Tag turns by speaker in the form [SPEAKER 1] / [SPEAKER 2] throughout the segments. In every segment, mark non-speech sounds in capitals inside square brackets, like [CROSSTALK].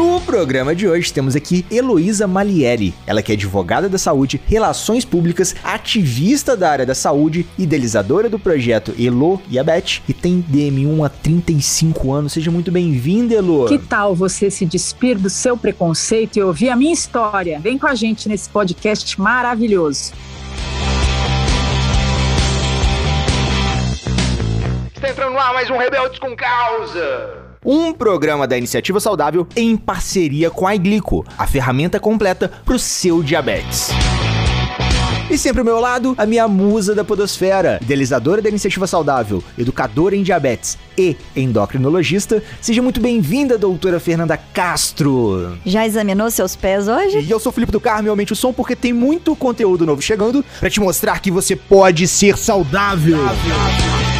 [SPEAKER 1] No programa de hoje temos aqui Heloísa Malieri, ela que é advogada da saúde, relações públicas, ativista da área da saúde, idealizadora do projeto Elo e a Beth e tem DM1 há 35 anos. Seja muito bem-vinda, Elo.
[SPEAKER 2] Que tal você se despir do seu preconceito e ouvir a minha história? Vem com a gente nesse podcast maravilhoso.
[SPEAKER 1] Está entrando no ar mais um Rebeldes com Causa um programa da Iniciativa Saudável em parceria com a Iglico, a ferramenta completa para o seu diabetes. E sempre ao meu lado, a minha musa da podosfera, idealizadora da Iniciativa Saudável, educadora em diabetes e endocrinologista. Seja muito bem-vinda, doutora Fernanda Castro.
[SPEAKER 3] Já examinou seus pés hoje?
[SPEAKER 1] E eu sou Felipe do Carmo, aumente o som porque tem muito conteúdo novo chegando para te mostrar que você pode ser saudável. saudável.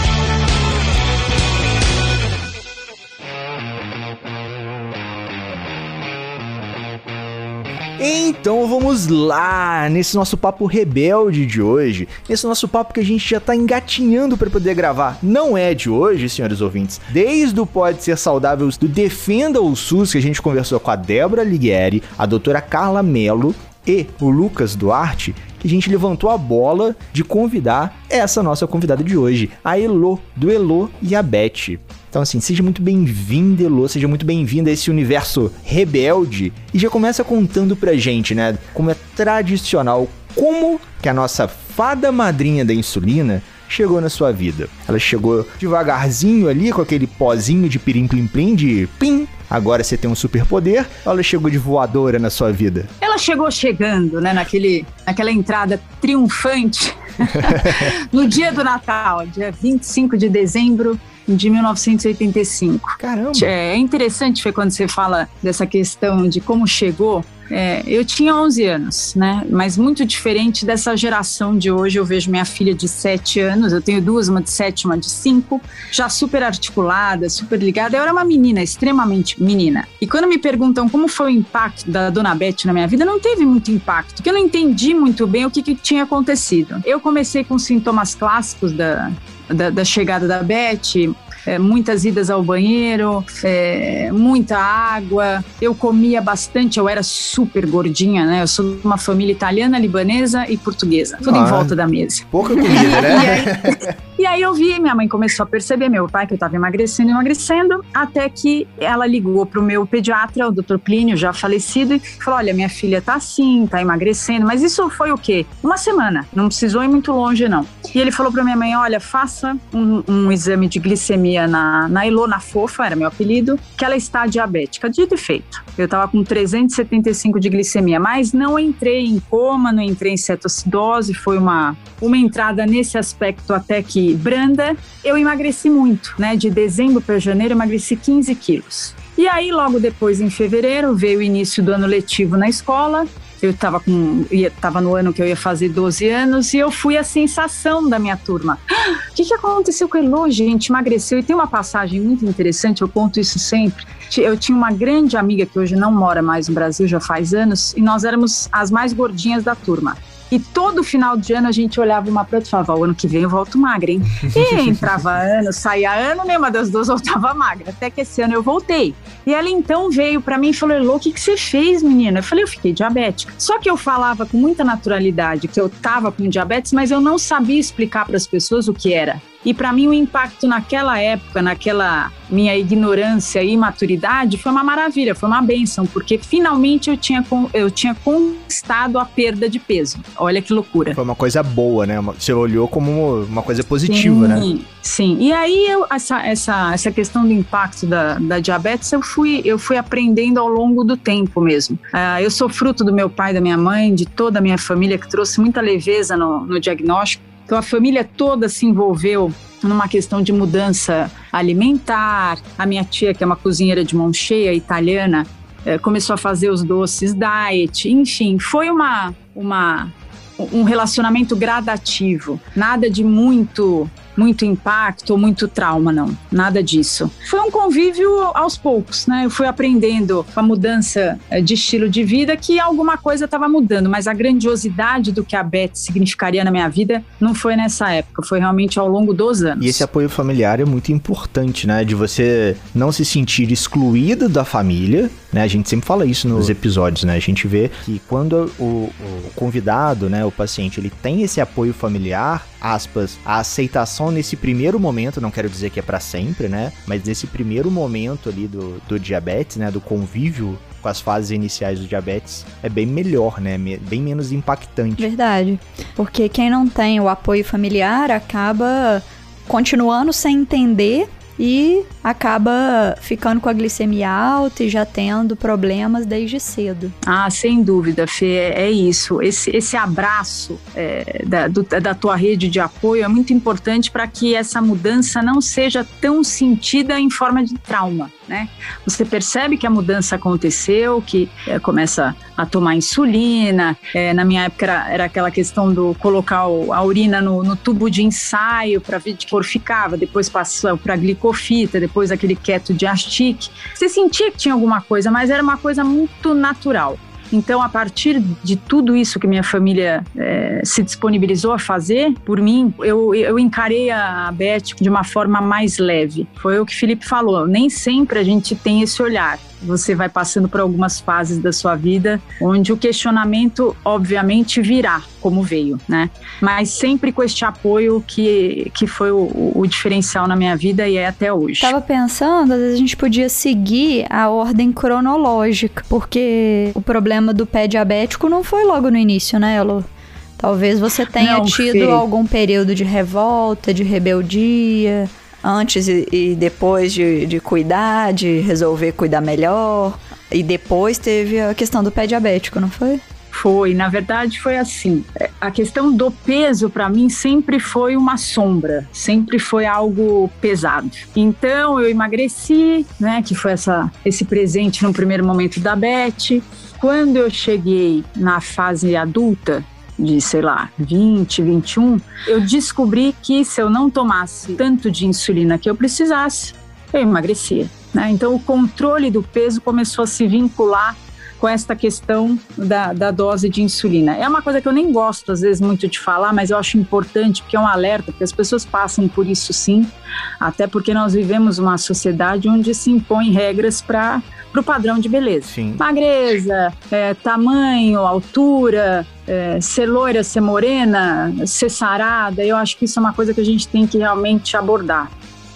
[SPEAKER 1] Então vamos lá, nesse nosso papo rebelde de hoje, nesse nosso papo que a gente já tá engatinhando para poder gravar. Não é de hoje, senhores ouvintes. Desde o Pode Ser Saudável do Defenda o SUS, que a gente conversou com a Débora Ligueri, a doutora Carla Mello e o Lucas Duarte, que a gente levantou a bola de convidar essa nossa convidada de hoje, a Elo, do Elo e a Beth. Então, assim, seja muito bem-vindo, Elo, seja muito bem-vinda a esse universo rebelde. E já começa contando pra gente, né, como é tradicional, como que a nossa fada madrinha da insulina chegou na sua vida. Ela chegou devagarzinho ali, com aquele pozinho de pirim-plim-plim, de pim, agora você tem um superpoder, ou ela chegou de voadora na sua vida?
[SPEAKER 2] Ela chegou chegando, né, naquele, naquela entrada triunfante [LAUGHS] [LAUGHS] no dia do Natal, dia 25 de dezembro de 1985.
[SPEAKER 1] Caramba!
[SPEAKER 2] É interessante foi quando você fala dessa questão de como chegou. É, eu tinha 11 anos, né? Mas muito diferente dessa geração de hoje. Eu vejo minha filha de 7 anos, eu tenho duas, uma de 7 uma de 5, já super articulada, super ligada. Eu era uma menina, extremamente menina. E quando me perguntam como foi o impacto da Dona Beth na minha vida, não teve muito impacto, porque eu não entendi muito bem o que, que tinha acontecido. Eu comecei com sintomas clássicos da, da, da chegada da Beth, é, muitas idas ao banheiro, é, muita água. Eu comia bastante, eu era super gordinha, né? Eu sou de uma família italiana, libanesa e portuguesa, tudo ah, em volta da mesa.
[SPEAKER 1] Pouca comida, né? [LAUGHS]
[SPEAKER 2] e, aí, eu vi, minha mãe começou a perceber, meu pai, que eu estava emagrecendo, emagrecendo, até que ela ligou para o meu pediatra, o Dr. Plínio, já falecido, e falou: Olha, minha filha tá assim, tá emagrecendo, mas isso foi o quê? Uma semana, não precisou ir muito longe, não. E ele falou para minha mãe: Olha, faça um, um exame de glicemia na, na Ilona Fofa, era meu apelido, que ela está diabética. Dito e feito. Eu estava com 375 de glicemia, mas não entrei em coma, não entrei em cetoacidose, foi uma, uma entrada nesse aspecto até que branda. Eu emagreci muito, né? De dezembro para janeiro, emagreci 15 quilos. E aí, logo depois, em fevereiro, veio o início do ano letivo na escola eu estava com ia, no ano que eu ia fazer 12 anos e eu fui a sensação da minha turma. [GASPS] O que, que aconteceu com a Elo, gente? Emagreceu. E tem uma passagem muito interessante, eu conto isso sempre. Eu tinha uma grande amiga que hoje não mora mais no Brasil, já faz anos, e nós éramos as mais gordinhas da turma. E todo final de ano a gente olhava uma para outra e falava: o ano que vem eu volto magra, hein? E [LAUGHS] entrava ano, saía ano, nenhuma das duas voltava magra. Até que esse ano eu voltei. E ela então veio para mim e falou: Elô, o que, que você fez, menina? Eu falei: eu fiquei diabética. Só que eu falava com muita naturalidade que eu tava com diabetes, mas eu não sabia explicar para as pessoas o que era. E para mim o impacto naquela época, naquela minha ignorância e imaturidade, foi uma maravilha, foi uma benção, porque finalmente eu tinha, eu tinha conquistado a perda de peso. Olha que loucura.
[SPEAKER 1] Foi uma coisa boa, né? Você olhou como uma coisa positiva,
[SPEAKER 2] né?
[SPEAKER 1] sim,
[SPEAKER 2] né? Sim. E aí eu, essa, essa, essa questão do impacto da, da diabetes, eu fui, eu fui aprendendo ao longo do tempo mesmo. Uh, eu sou fruto do meu pai, da minha mãe, de toda a minha família, que trouxe muita leveza no, no diagnóstico. Então a família toda se envolveu numa questão de mudança alimentar. A minha tia, que é uma cozinheira de mão cheia, italiana, eh, começou a fazer os doces diet. Enfim, foi uma, uma, um relacionamento gradativo. Nada de muito muito impacto, muito trauma, não. Nada disso. Foi um convívio aos poucos, né? Eu fui aprendendo com a mudança eh, de estilo de vida que alguma coisa estava mudando, mas a grandiosidade do que a Beth significaria na minha vida não foi nessa época, foi realmente ao longo dos anos.
[SPEAKER 1] E esse apoio familiar é muito importante, né? De você não se sentir excluído da família, né? A gente sempre fala isso nos episódios, né? A gente vê que quando o, o convidado, né, o paciente, ele tem esse apoio familiar, aspas, a aceitação nesse primeiro momento, não quero dizer que é para sempre, né? Mas nesse primeiro momento ali do, do diabetes, né? Do convívio com as fases iniciais do diabetes é bem melhor, né? Bem menos impactante.
[SPEAKER 3] Verdade. Porque quem não tem o apoio familiar acaba continuando sem entender e acaba ficando com a glicemia alta e já tendo problemas desde cedo.
[SPEAKER 2] Ah, sem dúvida, Fê, é, é isso. Esse, esse abraço é, da, do, da tua rede de apoio é muito importante para que essa mudança não seja tão sentida em forma de trauma, né? Você percebe que a mudança aconteceu, que é, começa a tomar insulina. É, na minha época era, era, aquela questão do colocar o, a urina no, no, tubo de ensaio para ver de cor ficava, depois passou para glicofita, depois aquele keto de astique. Você sentia que tinha alguma coisa, mas era uma coisa muito natural. Então, a partir de tudo isso que minha família é, se disponibilizou a fazer por mim, eu, eu encarei a Beth de uma forma mais leve. Foi o que o Felipe falou. Nem sempre a gente tem esse olhar você vai passando por algumas fases da sua vida onde o questionamento, obviamente, virá como veio, né? Mas sempre com este apoio que, que foi o, o diferencial na minha vida e é até hoje.
[SPEAKER 3] Tava pensando, às vezes a gente podia seguir a ordem cronológica, porque o problema do pé diabético não foi logo no início, né, Elo? Talvez você tenha não, tido algum período de revolta, de rebeldia, antes e, e depois de, de cuidar, de resolver cuidar melhor. E depois teve a questão do pé diabético, não foi?
[SPEAKER 2] Foi, na verdade foi assim. A questão do peso para mim sempre foi uma sombra, sempre foi algo pesado. Então eu emagreci, né, que foi essa esse presente no primeiro momento da Beth. Quando eu cheguei na fase adulta, de, sei lá, 20, 21, eu descobri que se eu não tomasse tanto de insulina que eu precisasse, eu emagrecia. Né? Então, o controle do peso começou a se vincular com esta questão da, da, dose de insulina. É uma coisa que eu nem gosto, às vezes, muito de falar, mas eu acho importante, porque é um alerta, porque as pessoas passam por isso sim, até porque nós vivemos uma sociedade onde se impõem regras para o padrão de beleza. Sim. Magreza, é, tamanho, altura, é, ser loira, ser morena, ser sarada, eu acho que isso é uma coisa que a gente tem que realmente abordar.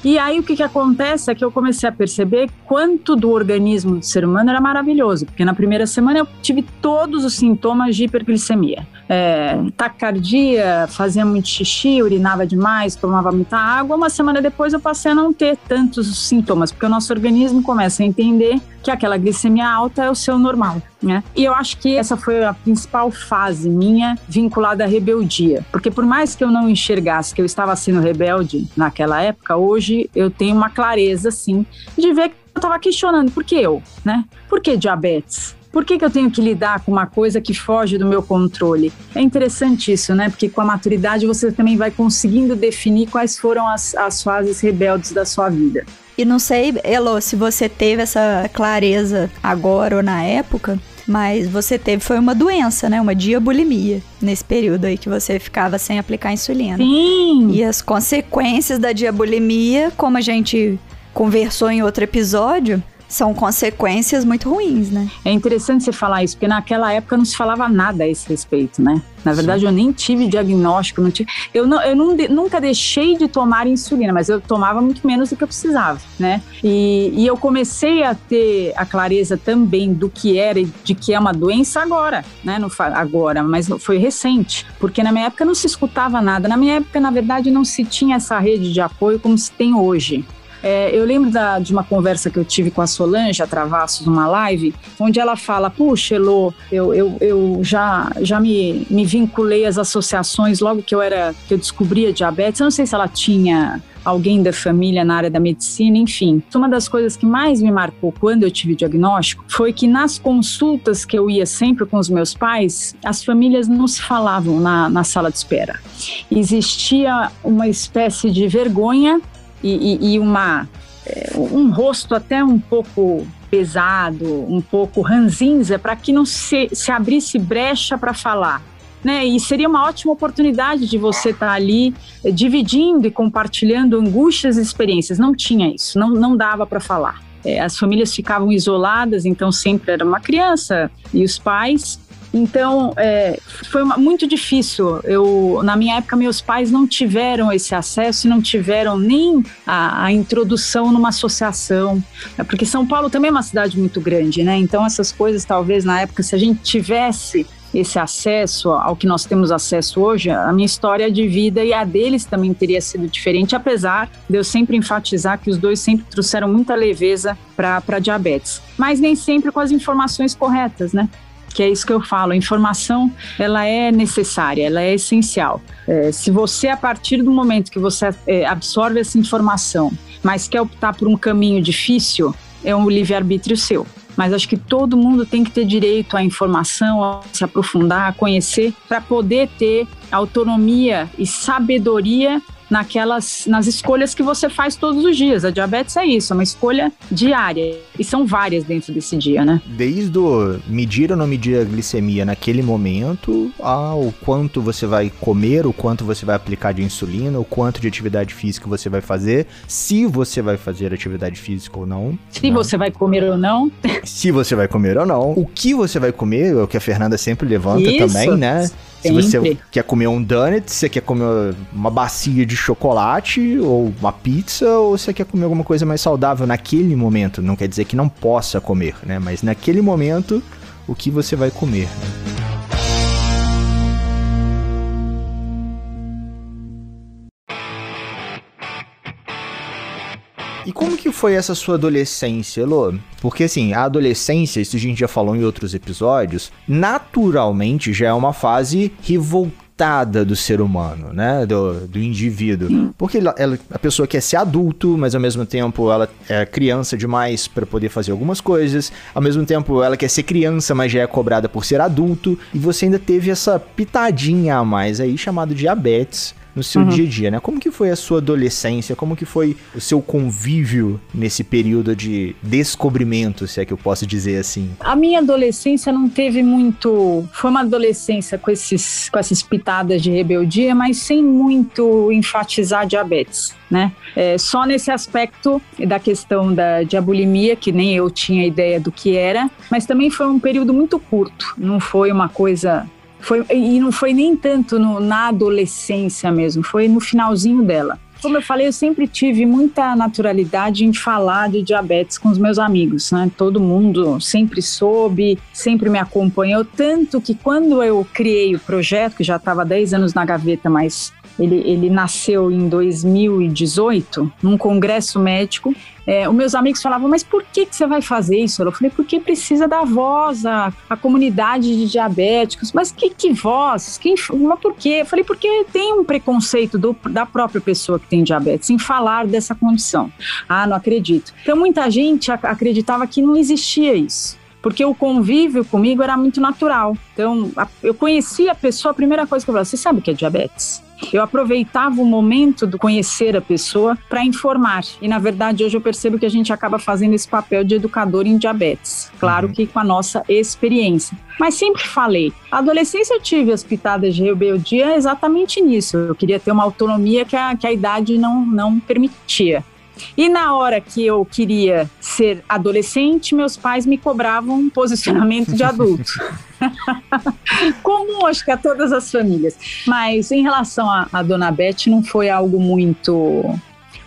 [SPEAKER 2] E aí o que, que acontece é que eu comecei a perceber quanto do organismo do ser humano era maravilhoso, porque na primeira semana eu tive todos os sintomas de hiperglicemia. É, taquicardia, fazia muito xixi, urinava demais, tomava muita água. Uma semana depois eu passei a não ter tantos sintomas, porque o nosso organismo começa a entender que aquela glicemia alta é o seu normal, né? E eu acho que essa foi a principal fase minha vinculada à rebeldia, porque por mais que eu não enxergasse que eu estava sendo rebelde naquela época, hoje eu tenho uma clareza, assim, de ver que eu estava questionando por que eu, né? Por que diabetes? Por que, que eu tenho que lidar com uma coisa que foge do meu controle? É interessante isso, né? Porque com a maturidade você também vai conseguindo definir quais foram as, as fases rebeldes da sua vida.
[SPEAKER 3] E não sei, Elo, se você teve essa clareza agora ou na época, mas você teve foi uma doença, né? Uma diabulimia nesse período aí que você ficava sem aplicar insulina.
[SPEAKER 2] Sim.
[SPEAKER 3] E as consequências da diabulimia, como a gente conversou em outro episódio, são consequências muito ruins, né?
[SPEAKER 2] É interessante você falar isso, porque naquela época não se falava nada a esse respeito, né? Na verdade, Sim. eu nem tive diagnóstico, não tive, eu, não, eu não, nunca deixei de tomar insulina, mas eu tomava muito menos do que eu precisava, né? E, e eu comecei a ter a clareza também do que era e de que é uma doença agora, né? Não agora, mas foi recente, porque na minha época não se escutava nada. Na minha época, na verdade, não se tinha essa rede de apoio como se tem hoje. É, eu lembro da, de uma conversa que eu tive com a Solange a Travassos numa live, onde ela fala: Puxa, Elô, eu, eu, eu já, já me, me vinculei às associações logo que eu era que eu descobri a diabetes. Eu não sei se ela tinha alguém da família na área da medicina, enfim. Uma das coisas que mais me marcou quando eu tive diagnóstico foi que nas consultas que eu ia sempre com os meus pais, as famílias não se falavam na, na sala de espera. Existia uma espécie de vergonha e, e, e uma é, um rosto até um pouco pesado, um pouco ranzinza, para que não se, se abrisse brecha para falar. Né? E seria uma ótima oportunidade de você estar tá ali dividindo e compartilhando angústias e experiências. Não tinha isso, não, não dava para falar. É, as famílias ficavam isoladas, então sempre era uma criança e os pais então, é, foi uma, muito difícil. Eu, na minha época, meus pais não tiveram esse acesso e não tiveram nem a, a introdução numa associação, é porque São Paulo também é uma cidade muito grande, né? Então, essas coisas, talvez na época, se a gente tivesse esse acesso ao que nós temos acesso hoje, a minha história de vida e a deles também teria sido diferente, apesar de eu sempre enfatizar que os dois sempre trouxeram muita leveza para diabetes, mas nem sempre com as informações corretas, né? Que é isso que eu falo, a informação ela é necessária, ela é essencial. É, se você, a partir do momento que você é, absorve essa informação, mas quer optar por um caminho difícil, é um livre-arbítrio seu. Mas acho que todo mundo tem que ter direito à informação, a se aprofundar, a conhecer, para poder ter autonomia e sabedoria naquelas nas escolhas que você faz todos os dias. A diabetes é isso, é uma escolha diária e são várias dentro desse dia, né?
[SPEAKER 1] Desde o medir ou não medir a glicemia naquele momento, ao quanto você vai comer, o quanto você vai aplicar de insulina, o quanto de atividade física você vai fazer, se você vai fazer atividade física ou não.
[SPEAKER 2] Se não. você vai comer ou não.
[SPEAKER 1] Se você vai comer ou não. O que você vai comer, é o que a Fernanda sempre levanta isso. também, né? Se você quer comer um donut, você quer comer uma bacia de chocolate ou uma pizza, ou você quer comer alguma coisa mais saudável naquele momento. Não quer dizer que não possa comer, né? Mas naquele momento, o que você vai comer, né? E como que foi essa sua adolescência, Elô? Porque assim, a adolescência, isso a gente já falou em outros episódios, naturalmente já é uma fase revoltada do ser humano, né? Do, do indivíduo. Porque ela, ela, a pessoa quer ser adulto, mas ao mesmo tempo ela é criança demais para poder fazer algumas coisas. Ao mesmo tempo ela quer ser criança, mas já é cobrada por ser adulto. E você ainda teve essa pitadinha a mais aí chamado diabetes no seu uhum. dia a dia, né? Como que foi a sua adolescência? Como que foi o seu convívio nesse período de descobrimento, se é que eu posso dizer assim?
[SPEAKER 2] A minha adolescência não teve muito, foi uma adolescência com esses com essas pitadas de rebeldia, mas sem muito enfatizar diabetes, né? É, só nesse aspecto da questão da diabulimia, que nem eu tinha ideia do que era, mas também foi um período muito curto, não foi uma coisa foi, e não foi nem tanto no, na adolescência mesmo, foi no finalzinho dela. Como eu falei, eu sempre tive muita naturalidade em falar de diabetes com os meus amigos, né? Todo mundo sempre soube, sempre me acompanhou, tanto que quando eu criei o projeto, que já estava 10 anos na gaveta, mas ele, ele nasceu em 2018, num congresso médico. É, os meus amigos falavam, mas por que, que você vai fazer isso? Eu falei, porque precisa dar voz à, comunidade de diabéticos. Mas que, que voz? Quem, mas por quê? Eu falei, porque tem um preconceito do, da própria pessoa que tem diabetes em falar dessa condição. Ah, não acredito. Então, muita gente acreditava que não existia isso porque o convívio comigo era muito natural. Então, a, eu conhecia a pessoa, a primeira coisa que eu falava, você sabe o que é diabetes? Eu aproveitava o momento do conhecer a pessoa para informar. E na verdade, hoje eu percebo que a gente acaba fazendo esse papel de educador em diabetes. Claro uhum. que com a nossa experiência. Mas sempre falei, a adolescência eu tive as pitadas de rebeldia exatamente nisso. Eu queria ter uma autonomia que a, que a idade não, não permitia. E na hora que eu queria ser adolescente, meus pais me cobravam um posicionamento de adulto. [LAUGHS] [LAUGHS] Comum, acho que a todas as famílias. Mas em relação à dona Beth, não foi algo muito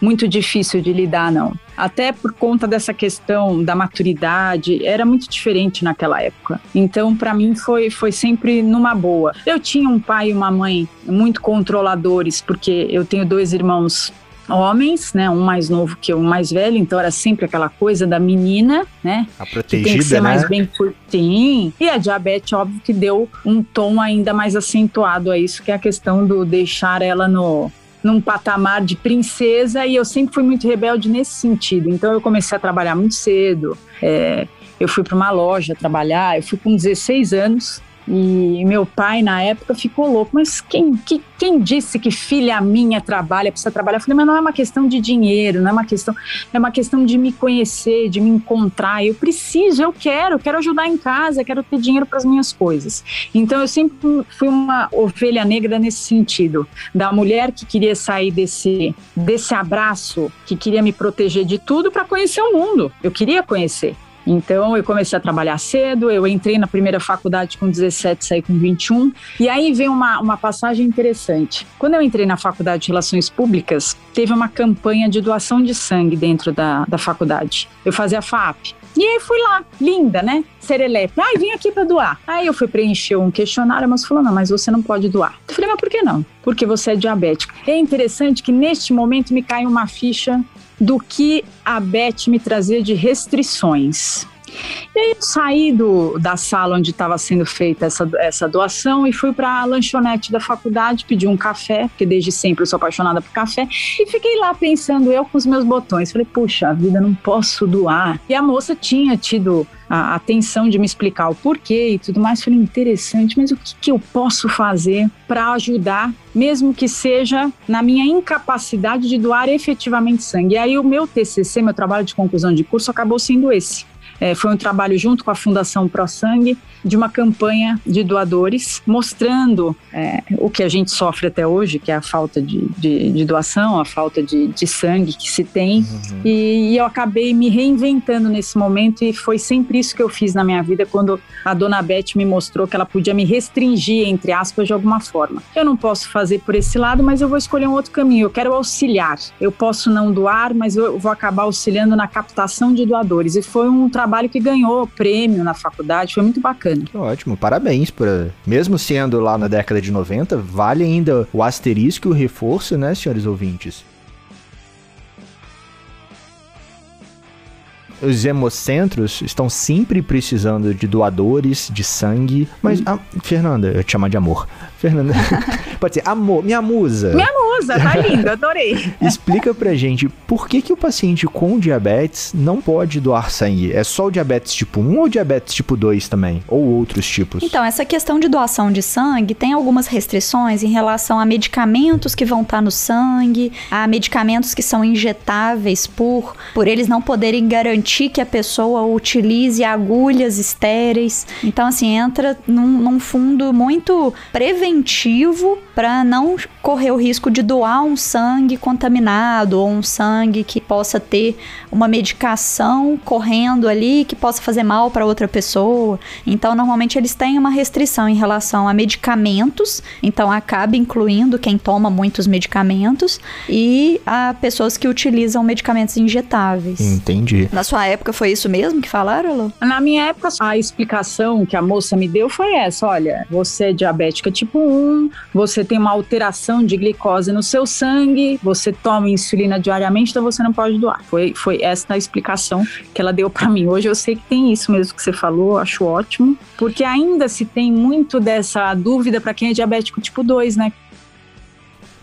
[SPEAKER 2] muito difícil de lidar, não. Até por conta dessa questão da maturidade, era muito diferente naquela época. Então, para mim, foi, foi sempre numa boa. Eu tinha um pai e uma mãe muito controladores, porque eu tenho dois irmãos homens, né? Um mais novo que o mais velho, então era sempre aquela coisa da menina, né?
[SPEAKER 1] A protegida,
[SPEAKER 2] que tem que ser
[SPEAKER 1] né?
[SPEAKER 2] mais bem curtinho. E a diabetes, óbvio, que deu um tom ainda mais acentuado a isso, que é a questão do deixar ela no num patamar de princesa e eu sempre fui muito rebelde nesse sentido. Então eu comecei a trabalhar muito cedo. É, eu fui para uma loja trabalhar, eu fui com 16 anos e meu pai, na época, ficou louco. Mas quem, que, quem disse que filha minha trabalha, precisa trabalhar? Eu falei, mas não é uma questão de dinheiro, não é uma questão, é uma questão de me conhecer, de me encontrar. Eu preciso, eu quero, quero ajudar em casa, quero ter dinheiro para as minhas coisas. Então eu sempre fui uma ovelha negra nesse sentido, da mulher que queria sair desse, desse abraço, que queria me proteger de tudo para conhecer o mundo. Eu queria conhecer. Então eu comecei a trabalhar cedo, eu entrei na primeira faculdade com 17, saí com 21. E aí vem uma, uma passagem interessante. Quando eu entrei na faculdade de Relações Públicas, teve uma campanha de doação de sangue dentro da, da faculdade. Eu fazia FAP. E aí fui lá, linda, né? Serelepe. Ai, vim aqui para doar. Aí eu fui preencher um questionário, mas falou: não, mas você não pode doar. Eu falei, mas por que não? Porque você é diabético. É interessante que neste momento me cai uma ficha do que a Beth me trazia de restrições. E aí eu saí do, da sala onde estava sendo feita essa, essa doação e fui para a lanchonete da faculdade, pedi um café, porque desde sempre eu sou apaixonada por café, e fiquei lá pensando eu com os meus botões. Falei, puxa, vida, não posso doar. E a moça tinha tido a atenção de me explicar o porquê e tudo mais. Falei, interessante, mas o que, que eu posso fazer para ajudar, mesmo que seja na minha incapacidade de doar efetivamente sangue? E aí o meu TCC, meu trabalho de conclusão de curso, acabou sendo esse. É, foi um trabalho junto com a Fundação Pro Sangue de uma campanha de doadores mostrando é, o que a gente sofre até hoje, que é a falta de, de, de doação, a falta de, de, sangue que se tem. Uhum. E, e, eu acabei me reinventando nesse momento e foi sempre isso que eu fiz na minha vida quando a dona Beth me mostrou que ela podia me restringir, entre aspas, de alguma forma. Eu não posso fazer por esse lado, mas eu vou escolher um outro caminho. Eu quero auxiliar. Eu posso não doar, mas eu vou acabar auxiliando na captação de doadores. E foi um trabalho que ganhou prêmio na faculdade, foi muito bacana.
[SPEAKER 1] Que ótimo, parabéns por mesmo sendo lá na década de 90, vale ainda o asterisco e o reforço, né, senhores ouvintes? os hemocentros estão sempre precisando de doadores de sangue. Mas, a, Fernanda, eu te chamar de amor. Fernanda, [LAUGHS] pode ser amor, minha musa.
[SPEAKER 2] Minha musa, tá lindo, adorei. [LAUGHS]
[SPEAKER 1] Explica pra gente por que, que o paciente com diabetes não pode doar sangue? É só o diabetes tipo 1 ou diabetes tipo 2 também? Ou outros tipos?
[SPEAKER 3] Então, essa questão de doação de sangue tem algumas restrições em relação a medicamentos que vão estar no sangue, a medicamentos que são injetáveis por, por eles não poderem garantir que a pessoa utilize agulhas estéreis. Então, assim, entra num, num fundo muito preventivo para não correr o risco de doar um sangue contaminado ou um sangue que possa ter uma medicação correndo ali que possa fazer mal para outra pessoa. Então, normalmente eles têm uma restrição em relação a medicamentos, então acaba incluindo quem toma muitos medicamentos e a pessoas que utilizam medicamentos injetáveis.
[SPEAKER 1] Entendi.
[SPEAKER 3] Na sua época foi isso mesmo que falaram, Lu?
[SPEAKER 2] Na minha época, a explicação que a moça me deu foi essa: olha, você é diabética tipo 1, você tem uma alteração de glicose no seu sangue, você toma insulina diariamente, então você não pode doar. Foi, foi essa a explicação que ela deu para mim. Hoje eu sei que tem isso mesmo que você falou, acho ótimo, porque ainda se tem muito dessa dúvida para quem é diabético tipo 2, né?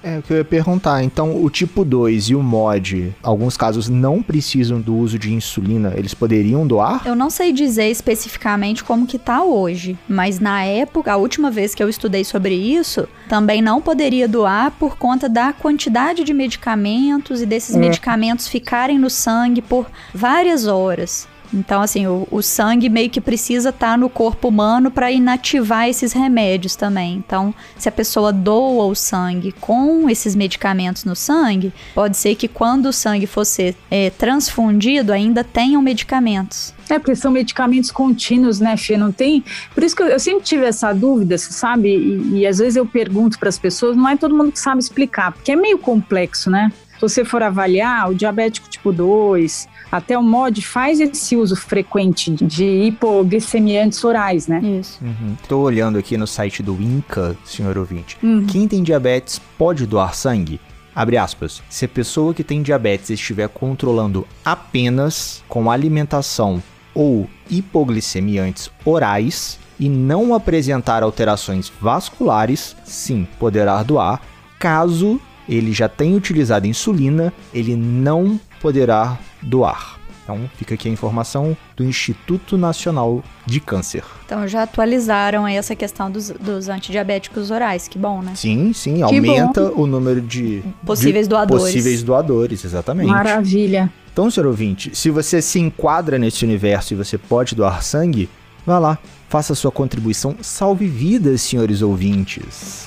[SPEAKER 1] É o que eu ia perguntar. Então, o tipo 2 e o mod, alguns casos não precisam do uso de insulina, eles poderiam doar?
[SPEAKER 3] Eu não sei dizer especificamente como que tá hoje, mas na época, a última vez que eu estudei sobre isso, também não poderia doar por conta da quantidade de medicamentos e desses é. medicamentos ficarem no sangue por várias horas. Então, assim, o, o sangue meio que precisa estar tá no corpo humano para inativar esses remédios também. Então, se a pessoa doa o sangue com esses medicamentos no sangue, pode ser que quando o sangue fosse é, transfundido, ainda tenham medicamentos.
[SPEAKER 2] É, porque são medicamentos contínuos, né, Fê? Não tem. Por isso que eu, eu sempre tive essa dúvida, sabe? E, e às vezes eu pergunto para as pessoas, não é todo mundo que sabe explicar, porque é meio complexo, né? Se você for avaliar o diabético tipo 2, até o MOD faz esse uso frequente de hipoglicemiantes orais, né?
[SPEAKER 3] Isso.
[SPEAKER 1] Uhum. Tô olhando aqui no site do INCA, senhor ouvinte. Uhum. Quem tem diabetes pode doar sangue? Abre aspas. Se a pessoa que tem diabetes estiver controlando apenas com alimentação ou hipoglicemiantes orais e não apresentar alterações vasculares, sim, poderá doar, caso ele já tem utilizado insulina, ele não poderá doar. Então fica aqui a informação do Instituto Nacional de Câncer.
[SPEAKER 3] Então já atualizaram aí essa questão dos, dos antidiabéticos orais, que bom, né?
[SPEAKER 1] Sim, sim, que aumenta bom. o número de
[SPEAKER 3] possíveis de doadores.
[SPEAKER 1] Possíveis doadores, exatamente.
[SPEAKER 2] Maravilha.
[SPEAKER 1] Então, senhor ouvinte, se você se enquadra nesse universo e você pode doar sangue, vá lá, faça sua contribuição, salve vidas, senhores ouvintes.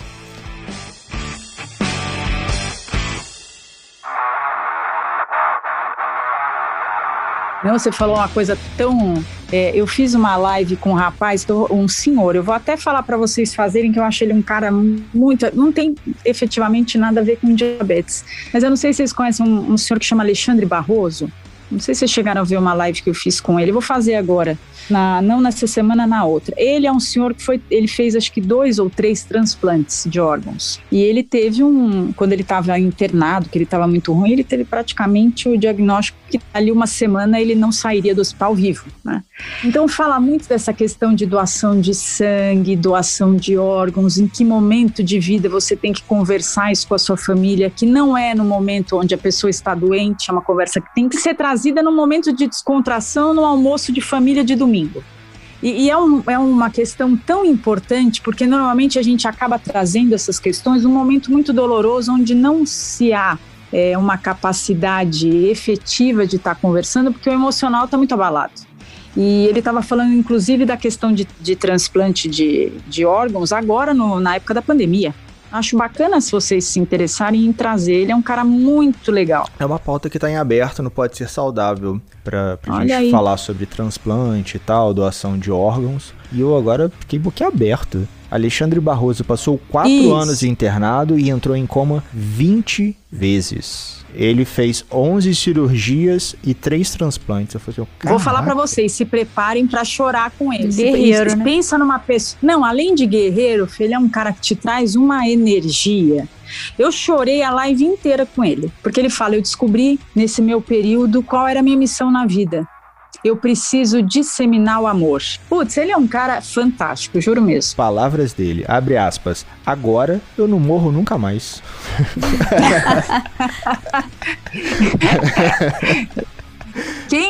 [SPEAKER 2] Não, você falou uma coisa tão. É, eu fiz uma live com um rapaz, um senhor. Eu vou até falar para vocês fazerem que eu acho ele um cara muito. Não tem efetivamente nada a ver com diabetes. Mas eu não sei se vocês conhecem um, um senhor que chama Alexandre Barroso. Não sei se vocês chegaram a ver uma live que eu fiz com ele. Eu vou fazer agora na, não nessa semana, na outra. Ele é um senhor que foi, ele fez acho que dois ou três transplantes de órgãos. E ele teve um, quando ele estava internado, que ele estava muito ruim, ele teve praticamente o diagnóstico que ali uma semana ele não sairia do hospital vivo, né? Então fala muito dessa questão de doação de sangue, doação de órgãos, em que momento de vida você tem que conversar isso com a sua família, que não é no momento onde a pessoa está doente, é uma conversa que tem que ser trazida no momento de descontração, no almoço de família de domingo domingo. E, e é, um, é, uma questão tão importante, porque normalmente a gente acaba trazendo essas questões num momento muito doloroso, onde não se há é, uma capacidade efetiva de estar tá conversando, porque o emocional está muito abalado. E ele estava falando, inclusive, da questão de, de transplante de, de órgãos agora, no, na época da pandemia. Acho bacana se vocês se interessarem em trazer. Ele é um cara muito legal.
[SPEAKER 1] É uma pauta que está em aberto no Pode Ser Saudável para a gente aí. falar sobre transplante e tal, doação de órgãos. E eu agora fiquei boquiaberto. Alexandre Barroso passou quatro Isso. anos internado e entrou em coma 20 vezes. Ele fez 11 cirurgias e 3 transplantes. Eu falei,
[SPEAKER 2] assim, Vou falar para vocês, se preparem para chorar com ele.
[SPEAKER 3] Guerreiro, né?
[SPEAKER 2] Pensa numa pessoa... Não, além de guerreiro, ele é um cara que te traz uma energia. Eu chorei a live inteira com ele, porque ele fala: eu descobri nesse meu período qual era a minha missão na vida eu preciso disseminar o amor. Putz, ele é um cara fantástico, juro mesmo.
[SPEAKER 1] Palavras dele, abre aspas. Agora eu não morro nunca mais. [LAUGHS] [LAUGHS] [LAUGHS]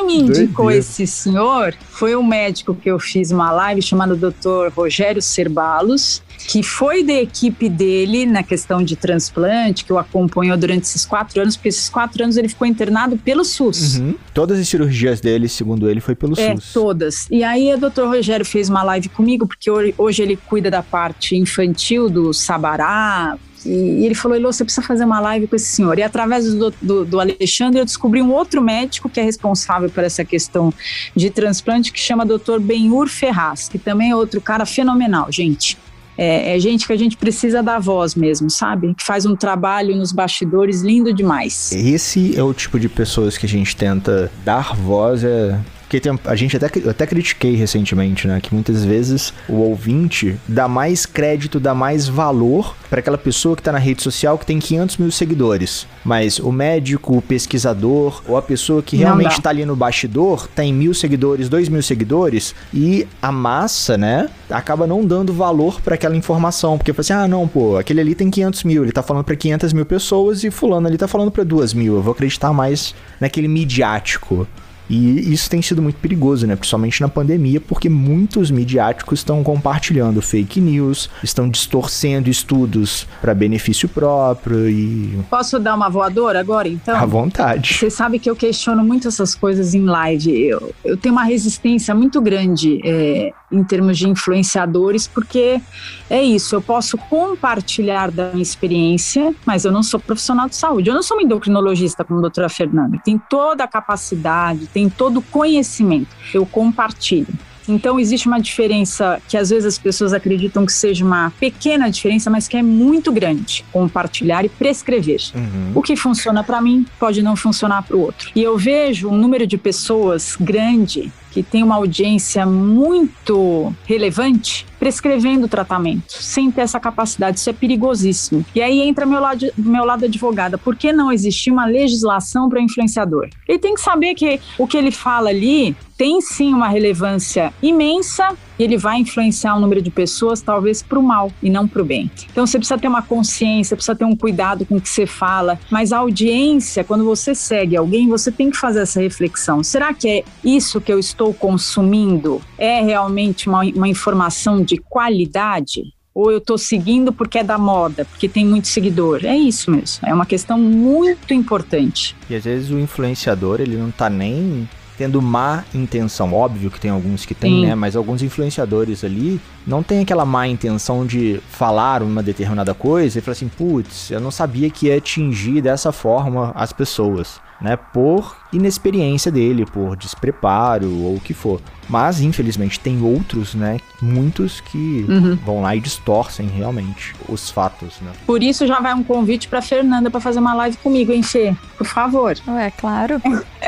[SPEAKER 2] Quem me indicou esse senhor foi um médico que eu fiz uma live chamado Dr. Rogério Cerbalos, que foi da equipe dele na questão de transplante, que o acompanhou durante esses quatro anos, porque esses quatro anos ele ficou internado pelo SUS.
[SPEAKER 1] Uhum. Todas as cirurgias dele, segundo ele, foi pelo
[SPEAKER 2] é,
[SPEAKER 1] SUS.
[SPEAKER 2] Todas. E aí o doutor Rogério fez uma live comigo, porque hoje ele cuida da parte infantil do Sabará, e, ele falou: Elô, você precisa fazer uma live com esse senhor. E através do, do, do, Alexandre, eu descobri um outro médico que é responsável por essa questão de transplante, que chama Dr. Benhur Ferraz, que também é outro cara fenomenal, gente. É, é, gente que a gente precisa dar voz mesmo, sabe? Que faz um trabalho nos bastidores lindo demais.
[SPEAKER 1] Esse é o tipo de pessoas que a gente tenta dar voz, é, porque tem, a gente até, até critiquei recentemente, né? Que muitas vezes o ouvinte dá mais crédito, dá mais valor para aquela pessoa que tá na rede social que tem 500 mil seguidores. Mas o médico, o pesquisador, ou a pessoa que realmente tá ali no bastidor, tem mil seguidores, dois mil seguidores, e a massa, né? Acaba não dando valor para aquela informação. Porque fala assim: ah, não, pô, aquele ali tem 500 mil, ele tá falando para 500 mil pessoas e fulano ali tá falando para duas mil. Eu vou acreditar mais naquele midiático. E isso tem sido muito perigoso, né? Principalmente na pandemia, porque muitos midiáticos estão compartilhando fake news, estão distorcendo estudos para benefício próprio e.
[SPEAKER 2] Posso dar uma voadora agora, então?
[SPEAKER 1] À vontade.
[SPEAKER 2] Você sabe que eu questiono muito essas coisas em live. Eu, eu tenho uma resistência muito grande é, em termos de influenciadores, porque é isso, eu posso compartilhar da minha experiência, mas eu não sou profissional de saúde. Eu não sou uma endocrinologista como a doutora Fernanda. Tem toda a capacidade, tem todo o conhecimento. Eu compartilho. Então existe uma diferença que às vezes as pessoas acreditam que seja uma pequena diferença, mas que é muito grande. Compartilhar e prescrever. Uhum. O que funciona para mim pode não funcionar para o outro. E eu vejo um número de pessoas grande que tem uma audiência muito relevante prescrevendo o tratamento, sem ter essa capacidade. Isso é perigosíssimo. E aí entra meu lado, meu lado advogada. Por que não existir uma legislação para o influenciador? Ele tem que saber que o que ele fala ali tem sim uma relevância imensa e ele vai influenciar um número de pessoas, talvez para o mal e não para o bem. Então você precisa ter uma consciência, precisa ter um cuidado com o que você fala, mas a audiência, quando você segue alguém, você tem que fazer essa reflexão. Será que é isso que eu estou consumindo? É realmente uma, uma informação de qualidade? ou eu estou seguindo porque é da moda, porque tem muito seguidor. É isso mesmo. É uma questão muito importante.
[SPEAKER 1] E às vezes o influenciador, ele não está nem tendo má intenção. Óbvio que tem alguns que tem, né? Mas alguns influenciadores ali não tem aquela má intenção de falar uma determinada coisa e falar assim, putz, eu não sabia que ia atingir dessa forma as pessoas né, por inexperiência dele, por despreparo ou o que for. Mas, infelizmente, tem outros, né, muitos que uhum. vão lá e distorcem realmente os fatos, né.
[SPEAKER 2] Por isso já vai um convite para Fernanda para fazer uma live comigo, hein, Fê? Por favor.
[SPEAKER 3] É claro.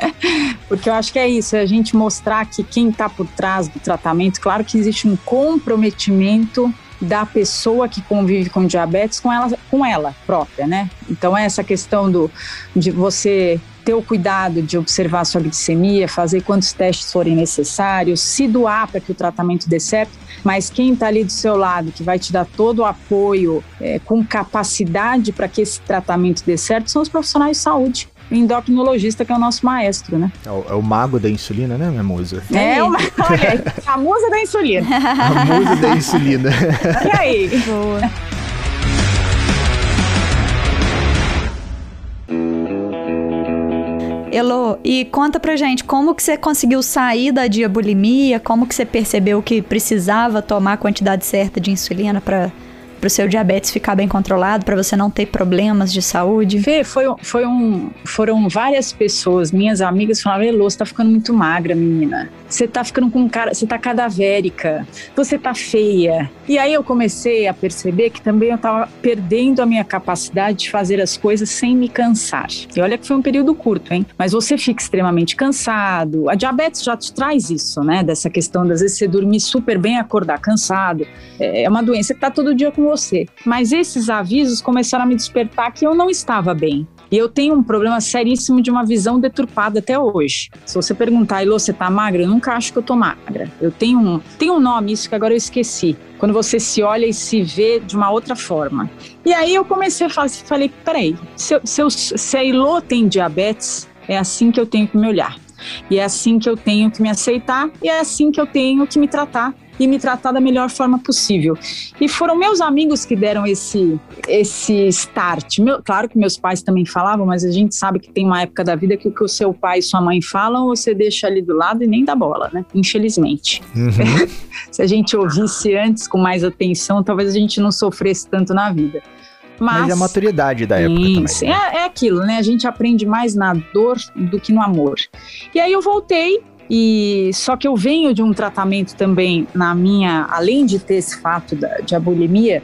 [SPEAKER 3] [LAUGHS]
[SPEAKER 2] Porque eu acho que é isso, é a gente mostrar que quem está por trás do tratamento, claro que existe um comprometimento da pessoa que convive com diabetes com ela, com ela própria, né? Então essa questão do de você ter o cuidado de observar sua glicemia, fazer quantos testes forem necessários, se doar para que o tratamento dê certo, mas quem está ali do seu lado, que vai te dar todo o apoio é, com capacidade para que esse tratamento dê certo, são os profissionais de saúde endocrinologista, que é o nosso maestro, né?
[SPEAKER 1] É o, é o mago da insulina, né, minha musa?
[SPEAKER 2] É, é uma, [LAUGHS] olha aí, a musa da insulina.
[SPEAKER 1] a musa da insulina.
[SPEAKER 2] Olha aí. Boa.
[SPEAKER 3] Elo, e conta pra gente como que você conseguiu sair da diabulimia, como que você percebeu que precisava tomar a quantidade certa de insulina para para o seu diabetes ficar bem controlado, para você não ter problemas de saúde?
[SPEAKER 2] Fê, foi, foi um, foram várias pessoas, minhas amigas falaram, Elô, você tá ficando muito magra, menina. Você tá ficando com cara, você tá cadavérica, você tá feia. E aí eu comecei a perceber que também eu tava perdendo a minha capacidade de fazer as coisas sem me cansar. E olha que foi um período curto, hein? Mas você fica extremamente cansado. A diabetes já te traz isso, né? Dessa questão das vezes você dormir super bem acordar cansado. É, é uma doença que tá todo dia com você. Mas esses avisos começaram a me despertar que eu não estava bem. E eu tenho um problema seríssimo de uma visão deturpada até hoje. Se você perguntar, Elô, você tá magra? Eu nunca acho que eu tô magra. Eu tenho um, tenho um nome, isso que agora eu esqueci. Quando você se olha e se vê de uma outra forma. E aí eu comecei a falar, falei, peraí, se, eu, se, eu, se a Elô tem diabetes, é assim que eu tenho que me olhar. E é assim que eu tenho que me aceitar, e é assim que eu tenho que me tratar e me tratar da melhor forma possível. E foram meus amigos que deram esse, esse start. Meu, claro que meus pais também falavam, mas a gente sabe que tem uma época da vida que o que o seu pai e sua mãe falam, você deixa ali do lado e nem dá bola, né? Infelizmente. Uhum. [LAUGHS] Se a gente ouvisse antes com mais atenção, talvez a gente não sofresse tanto na vida. Mas,
[SPEAKER 1] Mas é a maturidade da época sim, também.
[SPEAKER 2] Né? É, é aquilo, né? A gente aprende mais na dor do que no amor. E aí eu voltei e só que eu venho de um tratamento também na minha, além de ter esse fato da, de abulimia,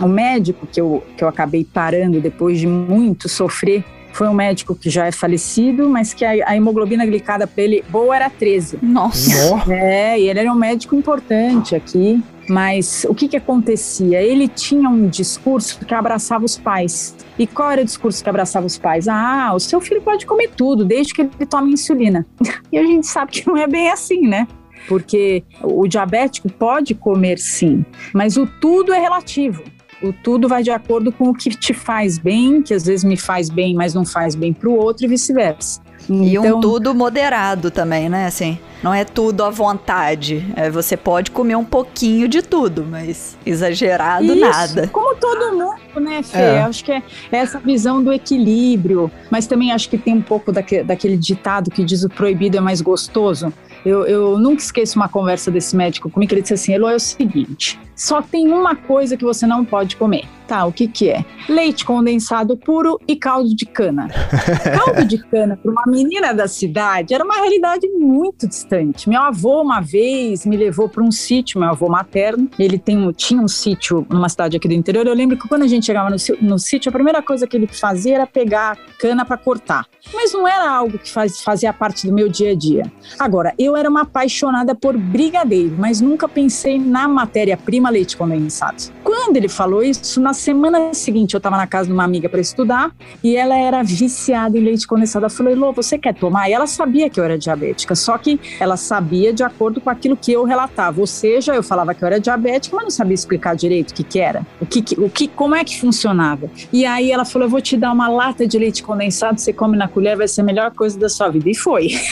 [SPEAKER 2] o médico que eu, que eu acabei parando depois de muito sofrer foi um médico que já é falecido, mas que a, a hemoglobina glicada para ele boa era 13.
[SPEAKER 3] Nossa!
[SPEAKER 2] É, e ele era um médico importante aqui. Mas o que, que acontecia? Ele tinha um discurso que abraçava os pais. E qual era o discurso que abraçava os pais? Ah, o seu filho pode comer tudo, desde que ele tome insulina. [LAUGHS] E a gente sabe que não é bem assim, né? Porque o diabético pode comer sim, mas o tudo é relativo. O tudo vai de acordo com o que te faz bem, que às vezes me faz bem, mas não faz bem para o outro e vice-versa.
[SPEAKER 3] E então, um tudo moderado também, né? Assim, não é tudo à vontade. É, você pode comer um pouquinho de tudo, mas exagerado isso, nada.
[SPEAKER 2] Como todo mundo, né, Fê? É. Acho que é essa visão do equilíbrio. Mas também acho que tem um pouco daquele, daquele ditado que diz o proibido é mais gostoso. Eu, eu nunca esqueço uma conversa desse médico comigo, que ele disse assim, Elo, é o seguinte, só tem uma coisa que você não pode comer. Tá, o que que é? Leite condensado puro e caldo de cana. [LAUGHS] caldo de cana para uma menina da cidade era uma realidade muito distante. Meu avô uma vez me levou para um sítio, meu avô materno, ele tem, tinha um sítio numa cidade aqui do interior. Eu lembro que quando a gente chegava no, no sítio, a primeira coisa que ele fazia era pegar cana para cortar. Mas não era algo que faz, fazia parte do meu dia a dia. Agora, eu era uma apaixonada por brigadeiro, mas nunca pensei na matéria-prima leite condensado. Quando ele falou isso, nas semana seguinte eu estava na casa de uma amiga para estudar e ela era viciada em leite condensado. Eu falei, Lô, você quer tomar? E ela sabia que eu era diabética, só que ela sabia de acordo com aquilo que eu relatava. Ou seja, eu falava que eu era diabética, mas não sabia explicar direito o que, que era, o que, o que, como é que funcionava. E aí ela falou: eu vou te dar uma lata de leite condensado, você come na colher, vai ser a melhor coisa da sua vida. E foi. [LAUGHS]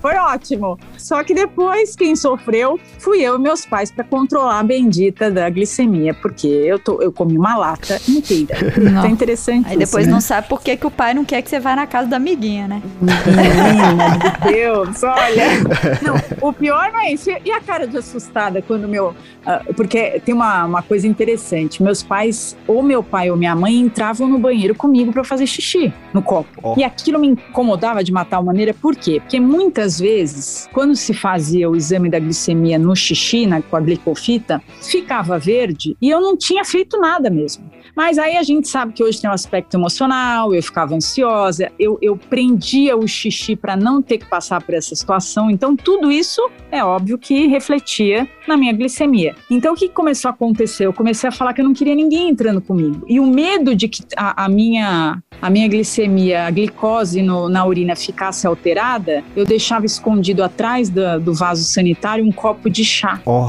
[SPEAKER 2] foi ótimo. Só que depois, quem sofreu fui eu e meus pais para controlar a bendita da glicemia, porque eu, tô, eu comi uma lata inteira. Não. Tá interessante.
[SPEAKER 3] Aí depois
[SPEAKER 2] isso,
[SPEAKER 3] não né? sabe por que, que o pai não quer que você vá na casa da amiguinha, né?
[SPEAKER 2] Meu Deus, olha. [LAUGHS] Não, o pior não é isso. E a cara de assustada quando meu. Uh, porque tem uma, uma coisa interessante. Meus pais, ou meu pai ou minha mãe, entravam no banheiro comigo para fazer xixi no copo. Oh. E aquilo me incomodava de matar maneira, por quê? Porque muitas vezes, quando se fazia o exame da glicemia no xixi, na, com a glicofita, ficava verde e eu não tinha feito nada mesmo. Mas aí a gente sabe que hoje tem um aspecto emocional, eu ficava ansiosa, eu, eu prendia o xixi para não ter que passar por essa situação. Então, tudo isso é óbvio que refletia na minha glicemia. Então, o que começou a acontecer? Eu comecei a falar que eu não queria ninguém entrando comigo. E o medo de que a, a minha, a minha glicemia, a glicose no, na urina ficasse alterada, eu deixava escondido atrás do, do vaso sanitário um copo de chá. Oh.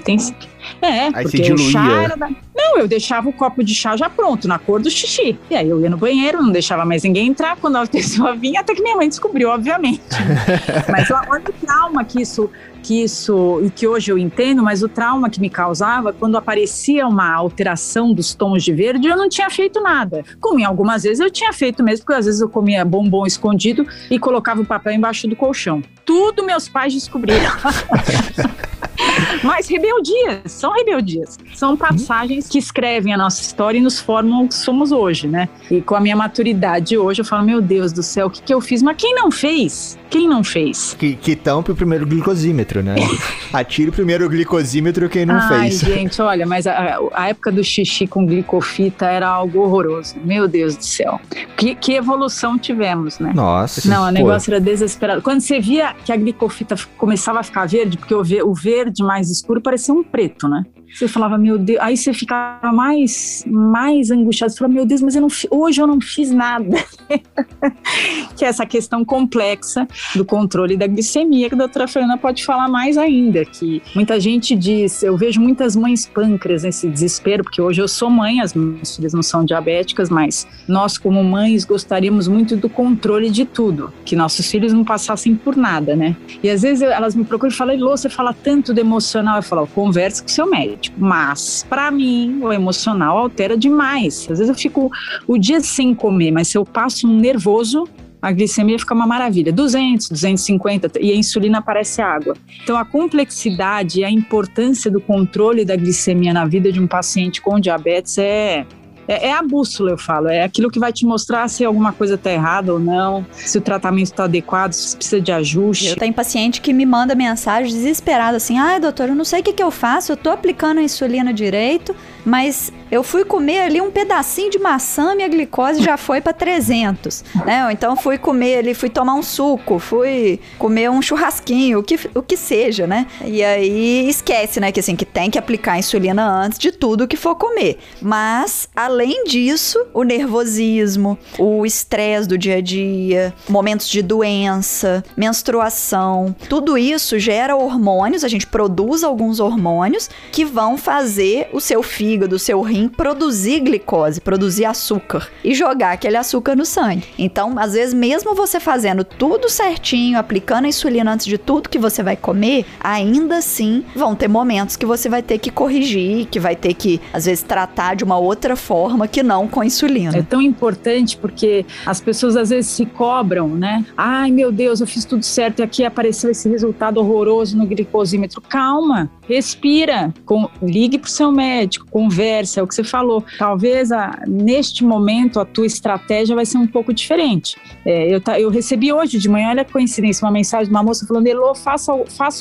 [SPEAKER 2] Acreditem. É,
[SPEAKER 1] Aí porque o chá era da...
[SPEAKER 2] Não, eu deixava o copo de chá já pronto, na cor do xixi. E aí eu ia no banheiro, não deixava mais ninguém entrar. Quando [LAUGHS] a pessoa vinha, até que minha mãe descobriu, obviamente. [LAUGHS] Mas olha o trauma que isso que isso, e que hoje eu entendo, mas o trauma que me causava, quando aparecia uma alteração dos tons de verde, eu não tinha feito nada. Como em algumas vezes eu tinha feito mesmo, porque às vezes eu comia bombom escondido e colocava o papel embaixo do colchão. Tudo meus pais descobriram. [LAUGHS] Mas rebeldias, são rebeldias. São passagens que escrevem a nossa história e nos formam o que somos hoje, né? E com a minha maturidade hoje, eu falo, meu Deus do céu, o que, que eu fiz? Mas quem não fez? Quem não fez?
[SPEAKER 1] Que, que tampe o primeiro glicosímetro, né? [LAUGHS] Atire o primeiro glicosímetro quem não
[SPEAKER 2] Ai,
[SPEAKER 1] fez. [LAUGHS]
[SPEAKER 2] gente, olha, mas a, a, época do xixi com glicofita era algo horroroso. Meu Deus do céu. Que, que evolução tivemos, né?
[SPEAKER 1] Nossa.
[SPEAKER 2] Não, o negócio era desesperado. Quando você via que a glicofita começava a ficar verde, porque o, o verde mais escuro parecia um preto, né? Você falava, meu Deus, aí você ficava mais, mais angustiado. Você falava, meu Deus, mas eu não, hoje eu não fiz nada. [LAUGHS] que é essa questão complexa do controle da glicemia, que a doutora Fernanda pode falar mais ainda. Que muita gente diz, eu vejo muitas mães pâncreas nesse desespero, porque hoje eu sou mãe, as minhas filhas não são diabéticas, mas nós, como mães, gostaríamos muito do controle de tudo, que nossos filhos não passassem por nada, né? E às vezes elas me procuram e falam, Lô, você fala tanto do emocional. Eu falo, conversa com seu médico mas, para mim, o emocional altera demais. Às vezes eu fico o dia sem comer, mas se eu passo um nervoso, a glicemia fica uma maravilha. 200, 250 e a insulina parece água. Então a complexidade e a importância do controle da glicemia na vida de um paciente com diabetes é é, é, a bússola, eu falo. É aquilo que vai te mostrar se alguma coisa está errada ou não, se o tratamento está adequado, se precisa de ajuste.
[SPEAKER 3] Eu tenho paciente que me manda mensagem desesperada assim: ai, doutor, eu não sei o que, que eu faço, eu tô aplicando a insulina direito, mas eu fui comer ali um pedacinho de maçã, minha glicose já foi para 300, né? Ou então fui comer ali, fui tomar um suco, fui comer um churrasquinho, o que, o que seja, né? E aí esquece, né, que assim, que tem que aplicar insulina antes de tudo que for comer. Mas, além disso, o nervosismo, o estresse do dia a dia, momentos de doença, menstruação, tudo isso gera hormônios, a gente produz alguns hormônios que vão fazer o seu fígado, o seu rim produzir glicose, produzir açúcar e jogar aquele açúcar no sangue. Então, às vezes, mesmo você fazendo tudo certinho, aplicando a insulina antes de tudo que você vai comer, ainda assim vão ter momentos que você vai ter que corrigir, que vai ter que, às vezes, tratar de uma outra forma que não com insulina.
[SPEAKER 2] É tão importante porque as pessoas às vezes se cobram, né? Ai, meu Deus, eu fiz tudo certo e aqui apareceu esse resultado horroroso no glicosímetro. Calma, respira, com, ligue para o seu médico, conversa, que você falou. Talvez a, neste momento a tua estratégia vai ser um pouco diferente. É, eu, eu recebi hoje de manhã, olha a coincidência, uma mensagem de uma moça falando: Elô, faça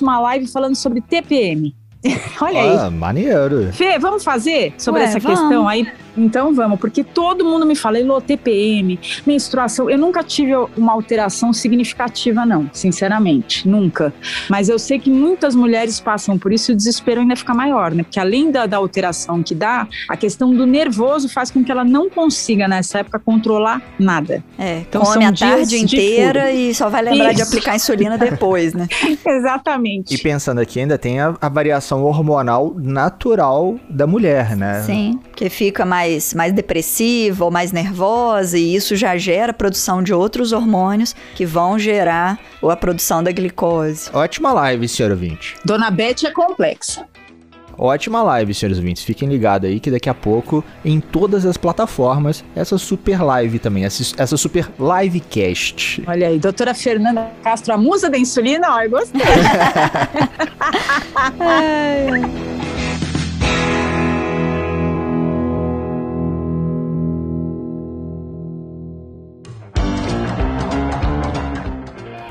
[SPEAKER 2] uma live falando sobre TPM. [LAUGHS] Olha ah,
[SPEAKER 1] aí. maneiro.
[SPEAKER 2] Fê, vamos fazer sobre Ué, essa vamos. questão aí? Então vamos, porque todo mundo me fala, Elô, TPM, menstruação. Eu nunca tive uma alteração significativa, não, sinceramente, nunca. Mas eu sei que muitas mulheres passam por isso e o desespero ainda fica maior, né? Porque além da, da alteração que dá, a questão do nervoso faz com que ela não consiga, nessa época, controlar nada.
[SPEAKER 3] É, então come a tarde inteira e só vai lembrar isso. de aplicar insulina depois, né? [LAUGHS]
[SPEAKER 2] Exatamente.
[SPEAKER 1] E pensando aqui, ainda tem a, a variação hormonal natural da mulher, né?
[SPEAKER 3] Sim, que fica mais, mais depressiva ou mais nervosa, e isso já gera a produção de outros hormônios que vão gerar a produção da glicose.
[SPEAKER 1] Ótima live, senhor ouvinte.
[SPEAKER 2] Dona Beth é complexa.
[SPEAKER 1] Ótima live, senhores ouvintes. Fiquem ligados aí que daqui a pouco, em todas as plataformas, essa super live também, essa, essa super livecast.
[SPEAKER 2] Olha aí, doutora Fernanda Castro, a musa da insulina, ó, eu gostei. [LAUGHS] [LAUGHS] [LAUGHS]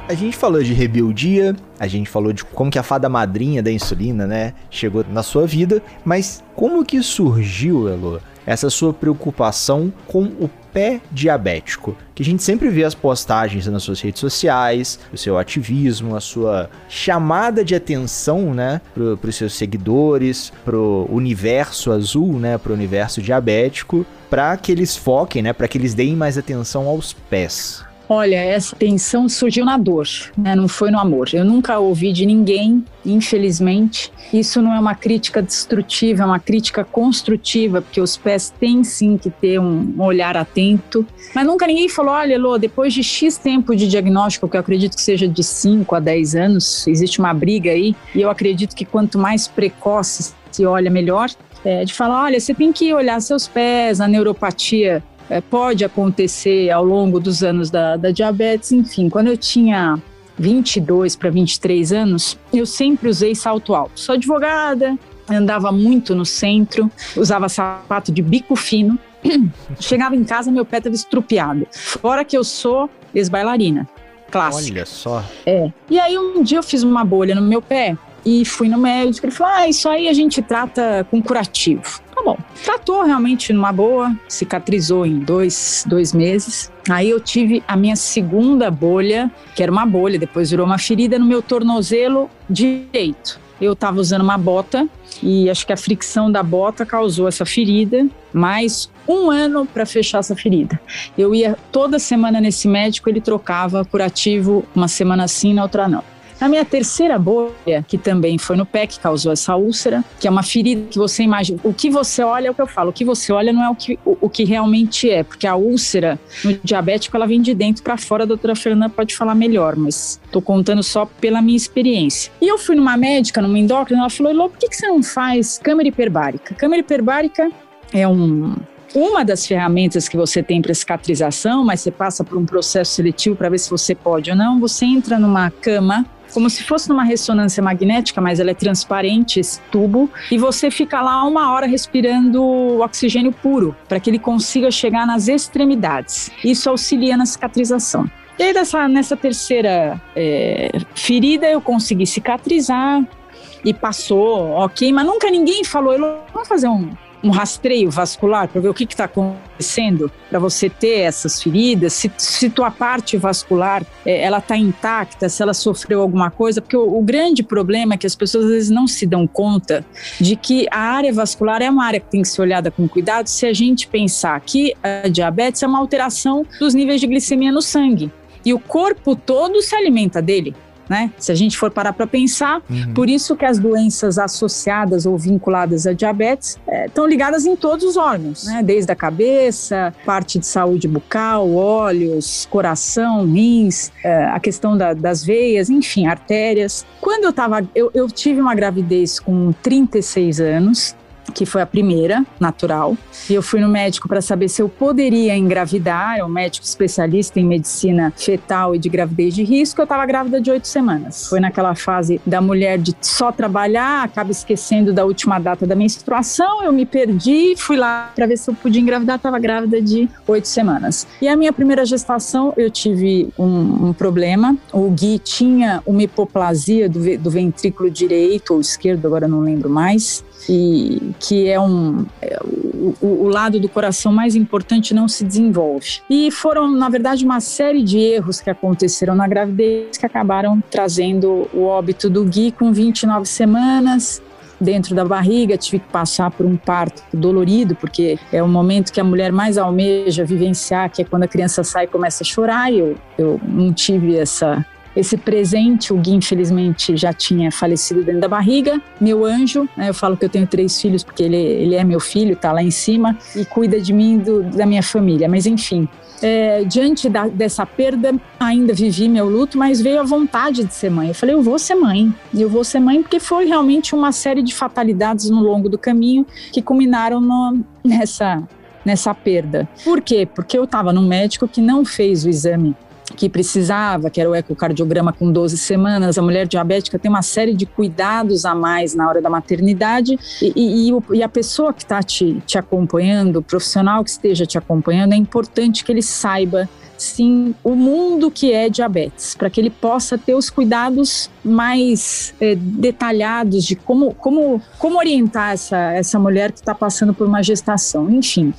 [SPEAKER 1] A gente falou de rebeldia, a gente falou de como que a fada madrinha da insulina, né, chegou na sua vida, mas como que surgiu, Elo, essa sua preocupação com o pé diabético? Que a gente sempre vê as postagens nas suas redes sociais, o seu ativismo, a sua chamada de atenção, né, para os seus seguidores, pro universo azul, né, pro universo diabético, para que eles foquem, né, para que eles deem mais atenção aos pés.
[SPEAKER 2] Olha, essa tensão surgiu na dor, né? não foi no amor. Eu nunca ouvi de ninguém, infelizmente. Isso não é uma crítica destrutiva, é uma crítica construtiva, porque os pés têm sim que ter um olhar atento. Mas nunca ninguém falou: olha, Lô, depois de X tempo de diagnóstico, que eu acredito que seja de 5 a 10 anos, existe uma briga aí, e eu acredito que quanto mais precoce se olha, melhor. É, de falar: olha, você tem que olhar seus pés, a neuropatia é, pode acontecer ao longo dos anos da, da diabetes. Enfim, quando eu tinha 22 para 23 anos, eu sempre usei salto alto. Sou advogada, andava muito no centro, usava sapato de bico fino. [CLEARS THROAT] Chegava em casa, meu pé estava estrupiado. Fora que eu sou ex-bailarina, clássica.
[SPEAKER 1] Olha só.
[SPEAKER 2] É. E aí um dia eu fiz uma bolha no meu pé e fui no médico. Ele falou: Ah, isso aí a gente trata com curativo. Tá bom. Tratou realmente numa boa, cicatrizou em dois, dois meses. Aí eu tive a minha segunda bolha, que era uma bolha, depois virou uma ferida no meu tornozelo direito. Eu estava usando uma bota e acho que a fricção da bota causou essa ferida, mais um ano para fechar essa ferida. Eu ia toda semana nesse médico, ele trocava curativo, uma semana sim, na outra não. Na minha terceira bolha, que também foi no pé que causou essa úlcera, que é uma ferida que você imagina. O que você olha é o que eu falo. O que você olha não é o que, o, o que realmente é, porque a úlcera no diabético ela vem de dentro para fora. A doutora Fernanda pode falar melhor, mas estou contando só pela minha experiência. E eu fui numa médica, numa endócrina, ela falou: Elô, por que, que você não faz câmera hiperbárica? Câmera hiperbárica é um uma das ferramentas que você tem para cicatrização, mas você passa por um processo seletivo para ver se você pode ou não. Você entra numa cama como se fosse numa ressonância magnética, mas ela é transparente, esse tubo, e você fica lá uma hora respirando oxigênio puro, para que ele consiga chegar nas extremidades. Isso auxilia na cicatrização. E aí, nessa, terceira é, ferida, eu consegui cicatrizar e passou, ok, mas nunca ninguém falou, vamos fazer um, um rastreio vascular para ver o que está acontecendo para você ter essas feridas, se, se tua parte vascular é, ela está intacta, se ela sofreu alguma coisa, porque o, o, grande problema é que as pessoas às vezes não se dão conta de que a área vascular é uma área que tem que ser olhada com cuidado se a gente pensar que a diabetes é uma alteração dos níveis de glicemia no sangue. E o corpo todo se alimenta dele né? Se a gente for parar para pensar, uhum. por isso que as doenças associadas ou vinculadas à diabetes estão é, ligadas em todos os órgãos, né? Desde a cabeça, parte de saúde bucal, olhos, coração, rins, é, a questão da, das veias, enfim, artérias. Quando eu tava, eu, eu tive uma gravidez com 36 anos, que foi a primeira, natural. E eu fui no médico para saber se eu poderia engravidar, é um médico especialista em medicina fetal e de gravidez de risco. Eu estava grávida de oito semanas. Foi naquela fase da mulher de só trabalhar, acaba esquecendo da última data da menstruação. Eu me perdi, fui lá para ver se eu podia engravidar, estava grávida de oito semanas. E a minha primeira gestação, eu tive um, um problema. O Gui tinha uma hipoplasia do, do ventrículo direito ou esquerdo, agora não lembro mais e que é um é, o, o, lado do coração mais importante não se desenvolve. E foram, na verdade, uma série de erros que aconteceram na gravidez que acabaram trazendo o óbito do Gui com 29 semanas dentro da barriga, tive que passar por um parto dolorido, porque é o momento que a mulher mais almeja vivenciar, que é quando a criança sai e começa a chorar, eu, eu não tive essa esse presente, o Gui infelizmente já tinha falecido dentro da barriga. Meu anjo, né, eu falo que eu tenho três filhos porque ele, ele é meu filho, tá lá em cima e cuida de mim do, da minha família. Mas enfim, é, diante da, dessa perda, ainda vivi meu luto, mas veio a vontade de ser mãe. Eu falei, eu vou ser mãe. Eu vou ser mãe porque foi realmente uma série de fatalidades no longo do caminho que culminaram no, nessa, nessa perda. Por quê? Porque eu estava num médico que não fez o exame que precisava, que era o ecocardiograma com 12 semanas. A mulher diabética tem uma série de cuidados a mais na hora da maternidade e, e, e a pessoa que está te, te acompanhando, o profissional que esteja te acompanhando, é importante que ele saiba sim o mundo que é diabetes, para que ele possa ter os cuidados mais é, detalhados de como, como, como orientar essa, essa mulher que está passando por uma gestação, enfim.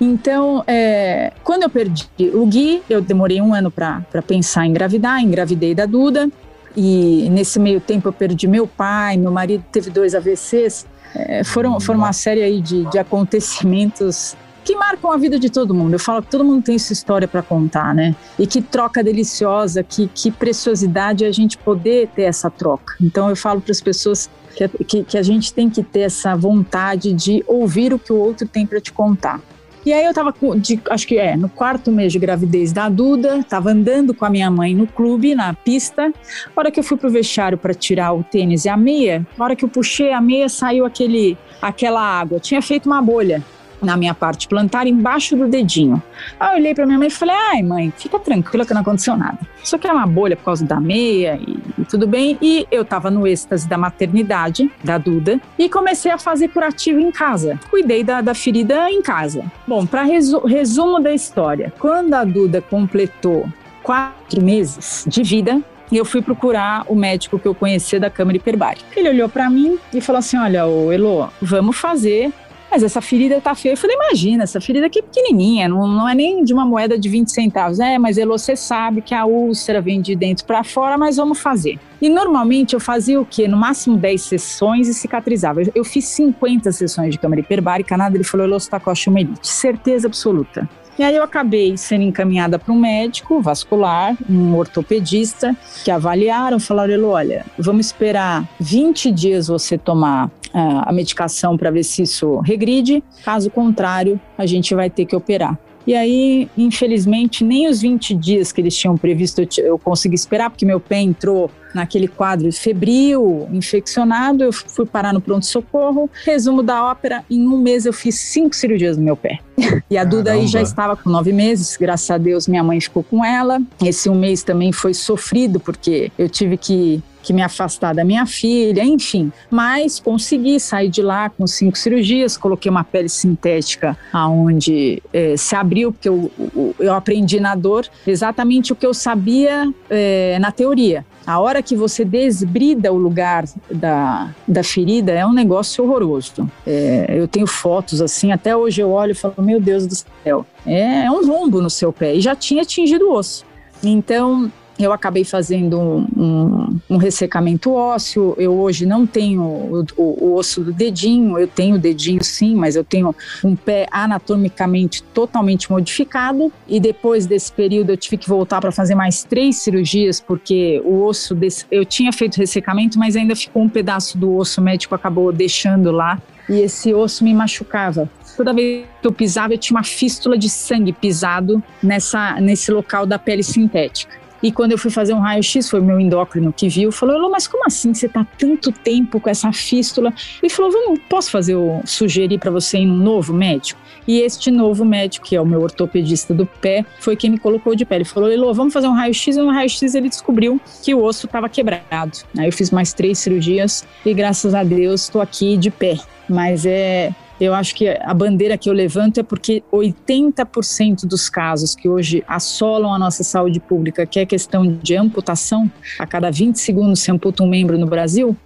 [SPEAKER 2] Então, é, quando eu perdi o Gui, eu demorei um ano para pensar em engravidar, engravidei da Duda, e nesse meio tempo eu perdi meu pai, meu marido teve dois AVCs, é, foram, foram uma série aí de, de acontecimentos que marcam a vida de todo mundo. Eu falo que todo mundo tem sua história para contar, né? E que troca deliciosa, que, que preciosidade a gente poder ter essa troca. Então eu falo para as pessoas que, que, que, a gente tem que ter essa vontade de ouvir o que o outro tem para te contar. E aí eu tava, de, acho que é, no quarto mês de gravidez da Duda, tava andando com a minha mãe no clube, na pista. A hora que eu fui pro vestiário para tirar o tênis e a meia, a hora que eu puxei a meia, saiu aquele, aquela água. tinha feito uma bolha na minha parte plantar embaixo do dedinho. Aí eu olhei para minha mãe e falei: ai, mãe, fica tranquila que não aconteceu nada. Isso aqui é uma bolha por causa da meia e, e tudo bem. E eu estava no êxtase da maternidade, da Duda, e comecei a fazer curativo em casa. Cuidei da, da ferida em casa. Bom, para resu resumo da história: quando a Duda completou quatro meses de vida, e eu fui procurar o médico que eu conhecia da Câmara Hiperbárica. Ele olhou para mim e falou assim: Olha, Elo, vamos fazer mas essa ferida tá feia. Eu falei, imagina, essa ferida aqui é pequenininha, não, não é nem de uma moeda de 20 centavos. É, mas ele, você sabe que a úlcera vem de dentro para fora, mas vamos fazer. E normalmente eu fazia o quê? No máximo 10 sessões e cicatrizava. Eu, fiz 50 sessões de câmara hiperbárica, nada, ele falou, Elô, você tá com osteomielite. Certeza absoluta. E aí eu acabei sendo encaminhada para um médico vascular, um ortopedista, que avaliaram, falaram, olha, vamos esperar 20 dias você tomar uh, a medicação para ver se isso regride, caso contrário, a gente vai ter que operar. E aí, infelizmente, nem os 20 dias que eles tinham previsto eu, consegui esperar, porque meu pé entrou naquele quadro febril, infeccionado. Eu fui parar no pronto-socorro. Resumo da ópera: em um mês eu fiz cinco cirurgias no meu pé. [LAUGHS] E a Duda aí já estava com nove meses, graças a Deus minha mãe ficou com ela. Esse um mês também foi sofrido, porque eu tive que que me afastar da minha filha, enfim. Mas consegui sair de lá com cinco cirurgias, coloquei uma pele sintética aonde é, se abriu, porque eu, eu aprendi na dor exatamente o que eu sabia é, na teoria. A hora que você desbrida o lugar da, da ferida é um negócio horroroso. É, eu tenho fotos assim, até hoje eu olho e falo, meu Deus do céu, é, é um rombo no seu pé e já tinha atingido o osso. Então, eu acabei fazendo um, um, um, ressecamento ósseo. Eu hoje não tenho o, o, o, osso do dedinho, eu tenho o dedinho sim, mas eu tenho um pé anatomicamente totalmente modificado. E depois desse período eu tive que voltar para fazer mais três cirurgias, porque o osso desse, eu tinha feito ressecamento, mas ainda ficou um pedaço do osso, o médico acabou deixando lá. E esse osso me machucava. Toda vez que eu pisava, eu tinha uma fístula de sangue pisado nessa, nesse local da pele sintética. E quando eu fui fazer um raio-x, foi meu endócrino que viu, falou: Elô, mas como assim você tá tanto tempo com essa fístula? Ele falou: Vamos, posso fazer o sugerir para você num novo médico? E este novo médico, que é o meu ortopedista do pé, foi quem me colocou de pé. Ele falou: Elô, vamos fazer um raio-x. E no raio-x ele descobriu que o osso estava quebrado. Aí eu fiz mais três cirurgias e graças a Deus estou aqui de pé. Mas é Eu acho que a bandeira que eu levanto é porque 80% dos casos que hoje assolam a nossa saúde pública, que é questão de amputação, a cada 20 segundos se amputa um membro no Brasil,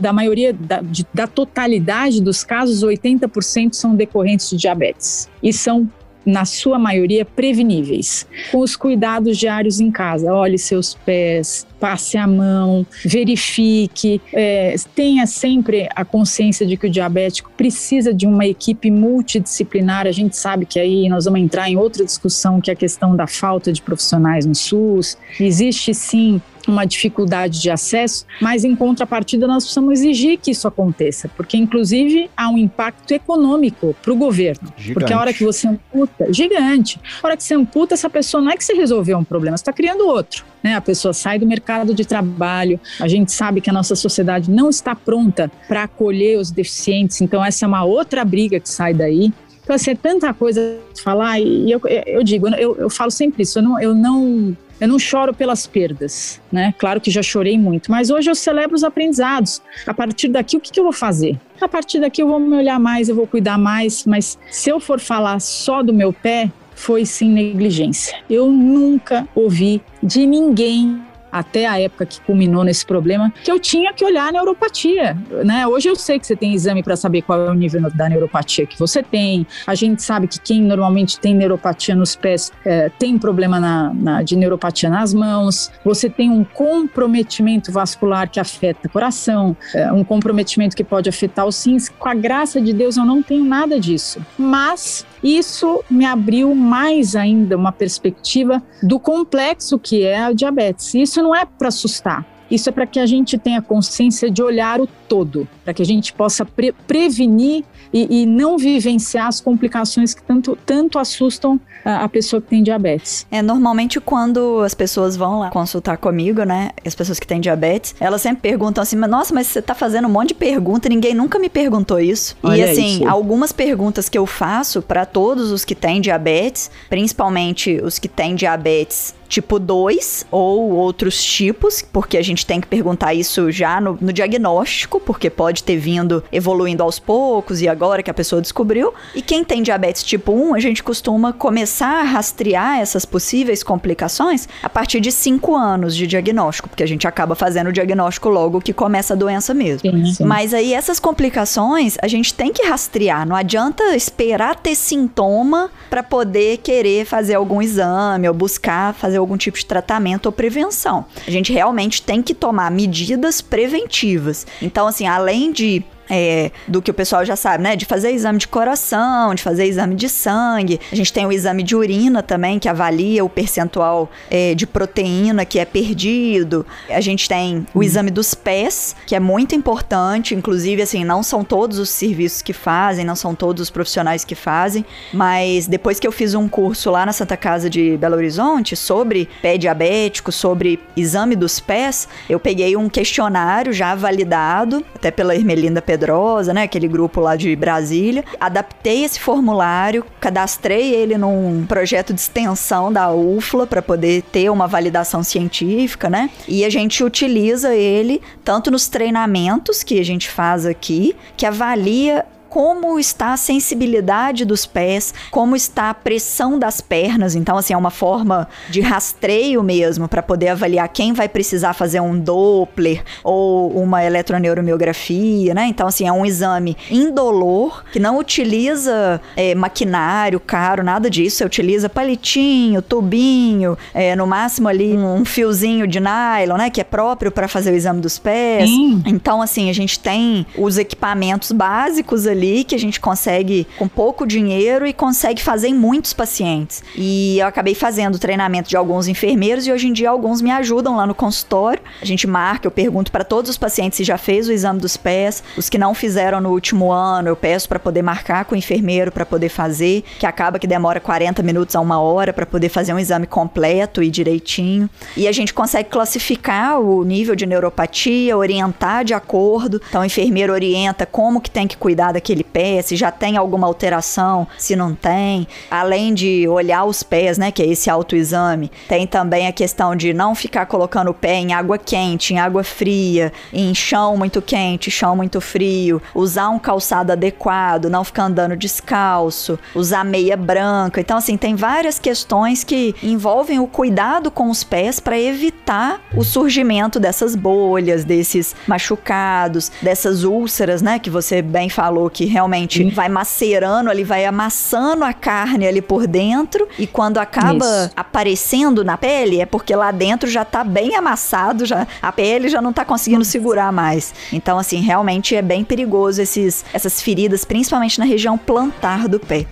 [SPEAKER 2] da maioria, da, de, da totalidade dos casos, 80% são decorrentes de diabetes. E são na sua maioria, preveníveis, com os cuidados diários em casa. Olhe seus pés, passe a mão, verifique, é, tenha sempre a consciência de que o diabético precisa de uma equipe multidisciplinar. A gente sabe que aí nós vamos entrar em outra discussão, que é a questão da falta de profissionais no SUS. Existe sim uma dificuldade de acesso, mas em contrapartida nós precisamos exigir que isso aconteça, porque inclusive há um impacto econômico para o governo. Gigante. Porque a hora que você amputa, gigante, a hora que você amputa, essa pessoa não é que você resolveu um problema, você está criando outro. Né? A pessoa sai do mercado de trabalho, a gente sabe que a nossa sociedade não está pronta para acolher os deficientes, então essa é uma outra briga que sai daí. Então, assim, é tanta coisa falar, e eu, eu digo, eu, eu falo sempre isso, eu não, eu não eu não choro pelas perdas, né? Claro que já chorei muito, mas hoje eu celebro os aprendizados. A partir daqui, o que, que eu vou fazer? A partir daqui eu vou me olhar mais, eu vou cuidar mais, mas se eu for falar só do meu pé, foi sim negligência. Eu nunca ouvi de ninguém até a época que culminou nesse problema, que eu tinha que olhar a neuropatia, né? Hoje eu sei que você tem exame para saber qual é o nível da neuropatia que você tem. A gente sabe que quem normalmente tem neuropatia nos pés é, tem problema na, na, de neuropatia nas mãos. Você tem um comprometimento vascular que afeta o coração, é, um comprometimento que pode afetar os rins. Com a graça de Deus, eu não tenho nada disso. Mas isso me abriu mais ainda uma perspectiva do complexo que é a diabetes. Isso não é para assustar. Isso é para que a gente tenha consciência de olhar o todo, para que a gente possa pre prevenir e, e, não vivenciar as complicações que tanto, tanto assustam a, a, pessoa que tem diabetes.
[SPEAKER 3] É, normalmente quando as pessoas vão lá consultar comigo, né, as pessoas que têm diabetes, elas sempre perguntam assim, nossa, mas você tá fazendo um monte de pergunta, ninguém nunca me perguntou isso. Olha e assim, isso. algumas perguntas que eu faço para todos os que têm diabetes, principalmente os que têm diabetes tipo 2 ou outros tipos, porque a gente tem que perguntar isso já no, no, diagnóstico, porque pode ter vindo evoluindo aos poucos e agora que a pessoa descobriu. E quem tem diabetes tipo 1, a gente costuma começar a rastrear essas possíveis complicações a partir de 5 anos de diagnóstico, porque a gente acaba fazendo o diagnóstico logo que começa a doença mesmo. Sim, sim. Mas aí essas complicações a gente tem que rastrear, não adianta esperar ter sintoma para poder querer fazer algum exame ou buscar fazer algum tipo de tratamento ou prevenção. A gente realmente tem que tomar medidas preventivas. Então, assim, além de é, do que o pessoal já sabe, né? De fazer exame de coração, de fazer exame de sangue. A gente tem o exame de urina também, que avalia o percentual é, de proteína que é perdido. A gente tem o hum. exame dos pés, que é muito importante. Inclusive, assim, não são todos os serviços que fazem, não são todos os profissionais que fazem. Mas depois que eu fiz um curso lá na Santa Casa de Belo Horizonte sobre pé diabético, sobre exame dos pés, eu peguei um questionário já validado, até pela Ermelinda Pedro Pedrosa, né? Aquele grupo lá de Brasília. Adaptei esse formulário, cadastrei ele num projeto de extensão da UFLA para poder ter uma validação científica, né? E a gente utiliza ele tanto nos treinamentos que a gente faz aqui, que avalia como está a sensibilidade dos pés, como está a pressão das pernas. Então, assim, é uma forma de rastreio mesmo para poder avaliar quem vai precisar fazer um Doppler ou uma eletroneuromiografia, né? Então, assim, é um exame indolor que não utiliza é, maquinário caro, nada disso. Você utiliza palitinho, tubinho, é, no máximo ali um, fiozinho de nylon, né? Que é próprio para fazer o exame dos pés. Sim. Então, assim, a gente tem os equipamentos básicos ali ali que a gente consegue com pouco dinheiro e consegue fazer em muitos pacientes. E eu acabei fazendo treinamento de alguns enfermeiros e hoje em dia alguns me ajudam lá no consultório. A gente marca, eu pergunto para todos os pacientes se já fez o exame dos pés. Os que não fizeram no último ano, eu peço para poder marcar com o enfermeiro para poder fazer, que acaba que demora 40 minutos a uma hora para poder fazer um exame completo e direitinho. E a gente consegue classificar o nível de neuropatia, orientar de acordo. Então o enfermeiro orienta como que tem que cuidar daquele naquele pé, se já tem alguma alteração, se não tem. Além de olhar os pés, né, que é esse autoexame, tem também a questão de não ficar colocando o pé em água quente, em água fria, em chão muito quente, chão muito frio, usar um calçado adequado, não ficar andando descalço, usar meia branca. Então, assim, tem várias questões que envolvem o cuidado com os pés para evitar o surgimento dessas bolhas, desses machucados, dessas úlceras, né? Que você bem falou que realmente vai macerando ali, vai amassando a carne ali por dentro e quando acaba Isso. aparecendo na pele é porque lá dentro já tá bem amassado, já a pele já não tá conseguindo segurar mais. Então, assim, realmente é bem perigoso esses, essas feridas, principalmente na região plantar do pé.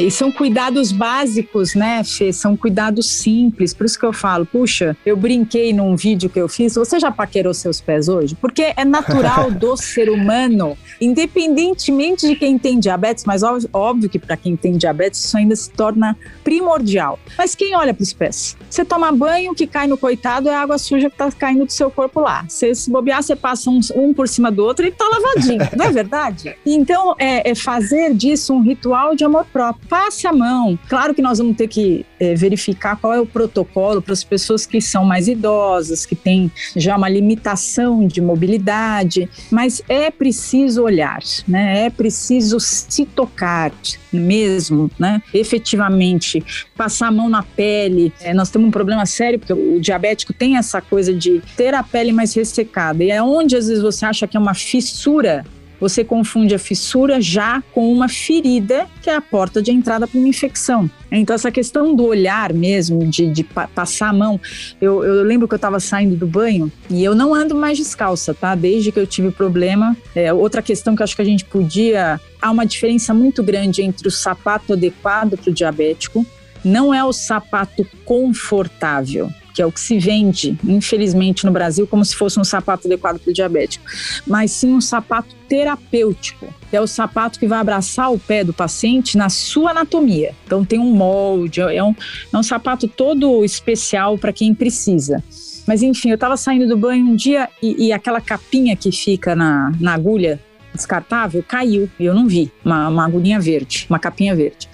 [SPEAKER 2] E são cuidados básicos, né, Fê? São cuidados simples. Por isso que eu falo, puxa, eu brinquei num vídeo que eu fiz. Você já paquerou seus pés hoje? Porque é natural [LAUGHS] do ser humano, independentemente de quem tem diabetes, mas óbvio, óbvio que para quem tem diabetes isso ainda se torna primordial. Mas quem olha para os pés? Você toma banho, o que cai no coitado é a água suja que está caindo do seu corpo lá. Você se bobear, você passa um, um por cima do outro e está lavadinho, não é [LAUGHS] verdade? Então, é, é fazer disso um ritual de amor próprio passe a mão. Claro que nós vamos ter que é, verificar qual é o protocolo para as pessoas que são mais idosas, que têm já uma limitação de mobilidade, mas é preciso olhar, né? É preciso se tocar mesmo, né? Efetivamente, passar a mão na pele. É, nós temos um problema sério, porque o diabético tem essa coisa de ter a pele mais ressecada. E é onde às vezes você acha que é uma fissura você confunde a fissura já com uma ferida, que é a porta de entrada para uma infecção. Então, essa questão do olhar mesmo, de, de pa passar a mão. Eu, eu lembro que eu estava saindo do banho e eu não ando mais descalça, tá? Desde que eu tive problema. É, outra questão que eu acho que a gente podia. Há uma diferença muito grande entre o sapato adequado para o diabético, não é o sapato confortável que é o que se vende, infelizmente, no Brasil, como se fosse um sapato adequado para o diabético, mas sim um sapato terapêutico. É o sapato que vai abraçar o pé do paciente na sua anatomia. Então tem um molde, é um, é um sapato todo especial para quem precisa. Mas enfim, eu estava saindo do banho um dia e, e aquela capinha que fica na, na agulha descartável caiu e eu não vi, uma, uma agulhinha verde, uma capinha verde.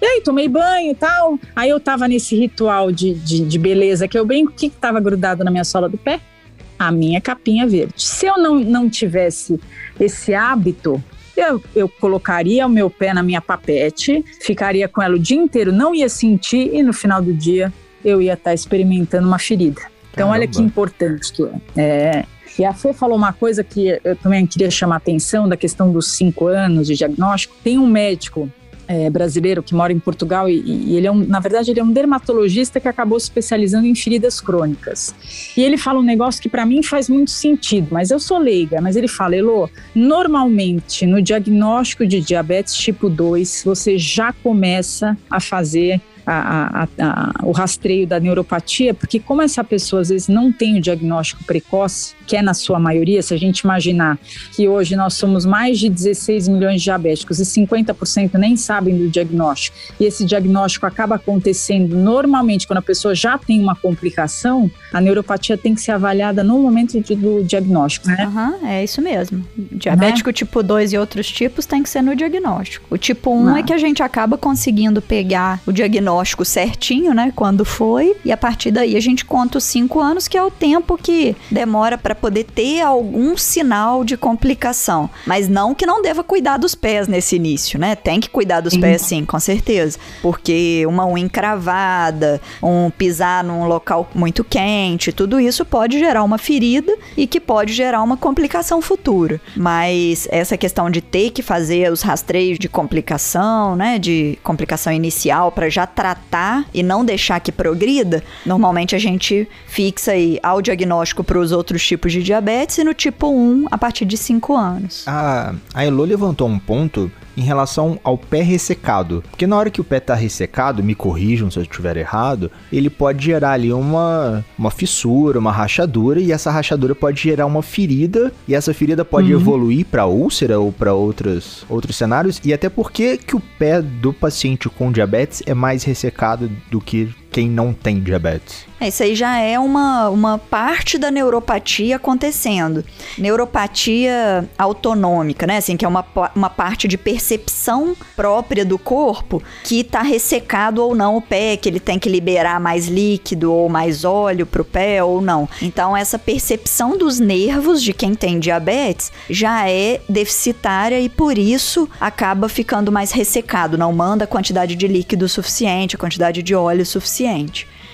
[SPEAKER 2] E aí tomei banho e tal, aí eu tava nesse ritual de, de, de beleza que eu brinco, o que, que tava grudado na minha sola do pé? A minha capinha verde. Se eu não, não tivesse esse hábito, eu, eu, colocaria o meu pé na minha papete, ficaria com ela o dia inteiro, não ia sentir e no final do dia eu ia estar tá experimentando uma ferida. Então, Caramba. olha que importante que é. é. E a Fê falou uma coisa que eu também queria chamar a atenção da questão dos cinco anos de diagnóstico. Tem um médico é, brasileiro que mora em Portugal e, e, ele é um, na verdade, ele é um dermatologista que acabou se especializando em feridas crônicas. E ele fala um negócio que para mim faz muito sentido, mas eu sou leiga, mas ele fala, Elô, normalmente no diagnóstico de diabetes tipo 2, você já começa a fazer a, a, a, o rastreio da neuropatia, porque como essa pessoa às vezes não tem o diagnóstico precoce, que é na sua maioria, se a gente imaginar que hoje nós somos mais de 16 milhões de diabéticos e 50% nem sabem do diagnóstico, e esse diagnóstico acaba acontecendo normalmente quando a pessoa já tem uma complicação, a neuropatia tem que ser avaliada no momento de, do diagnóstico, né?
[SPEAKER 3] Uhum, é isso mesmo. Diabético né? tipo 2 e outros tipos tem que ser no diagnóstico. O tipo 1 um é que a gente acaba conseguindo pegar o diagnóstico certinho, né? Quando foi. E a partir daí a gente conta os cinco anos, que é o tempo que demora para poder ter algum sinal de complicação. Mas não que não deva cuidar dos pés nesse início, né? Tem que cuidar dos sim. pés, sim, com certeza. Porque uma unha encravada, um pisar num local muito quente, tudo isso pode gerar uma ferida e que pode gerar uma complicação futura. Mas essa questão de ter que fazer os rastreios de complicação, né? De complicação inicial para já tratar e não deixar que progrida, normalmente a gente fixa aí ao diagnóstico para os outros tipos de diabetes e no tipo 1 a partir de 5 anos.
[SPEAKER 1] A, a Elo levantou um ponto em relação ao pé ressecado. Porque na hora que o pé está ressecado, me corrijam se eu estiver errado, ele pode gerar ali uma, uma fissura, uma rachadura, e essa rachadura pode gerar uma ferida, e essa ferida pode uhum. evoluir para úlcera ou para outros, outros cenários. E até porque que o pé do paciente com diabetes é mais ressecado do que quem não tem diabetes?
[SPEAKER 3] É, isso aí já é uma, uma parte da neuropatia acontecendo. Neuropatia autonômica, né? Assim, que é uma, uma parte de percepção própria do corpo que tá ressecado ou não o pé, que ele tem que liberar mais líquido ou mais óleo pro pé ou não. Então, essa percepção dos nervos de quem tem diabetes já é deficitária e por isso acaba ficando mais ressecado, não manda a quantidade de líquido suficiente, a quantidade de óleo suficiente.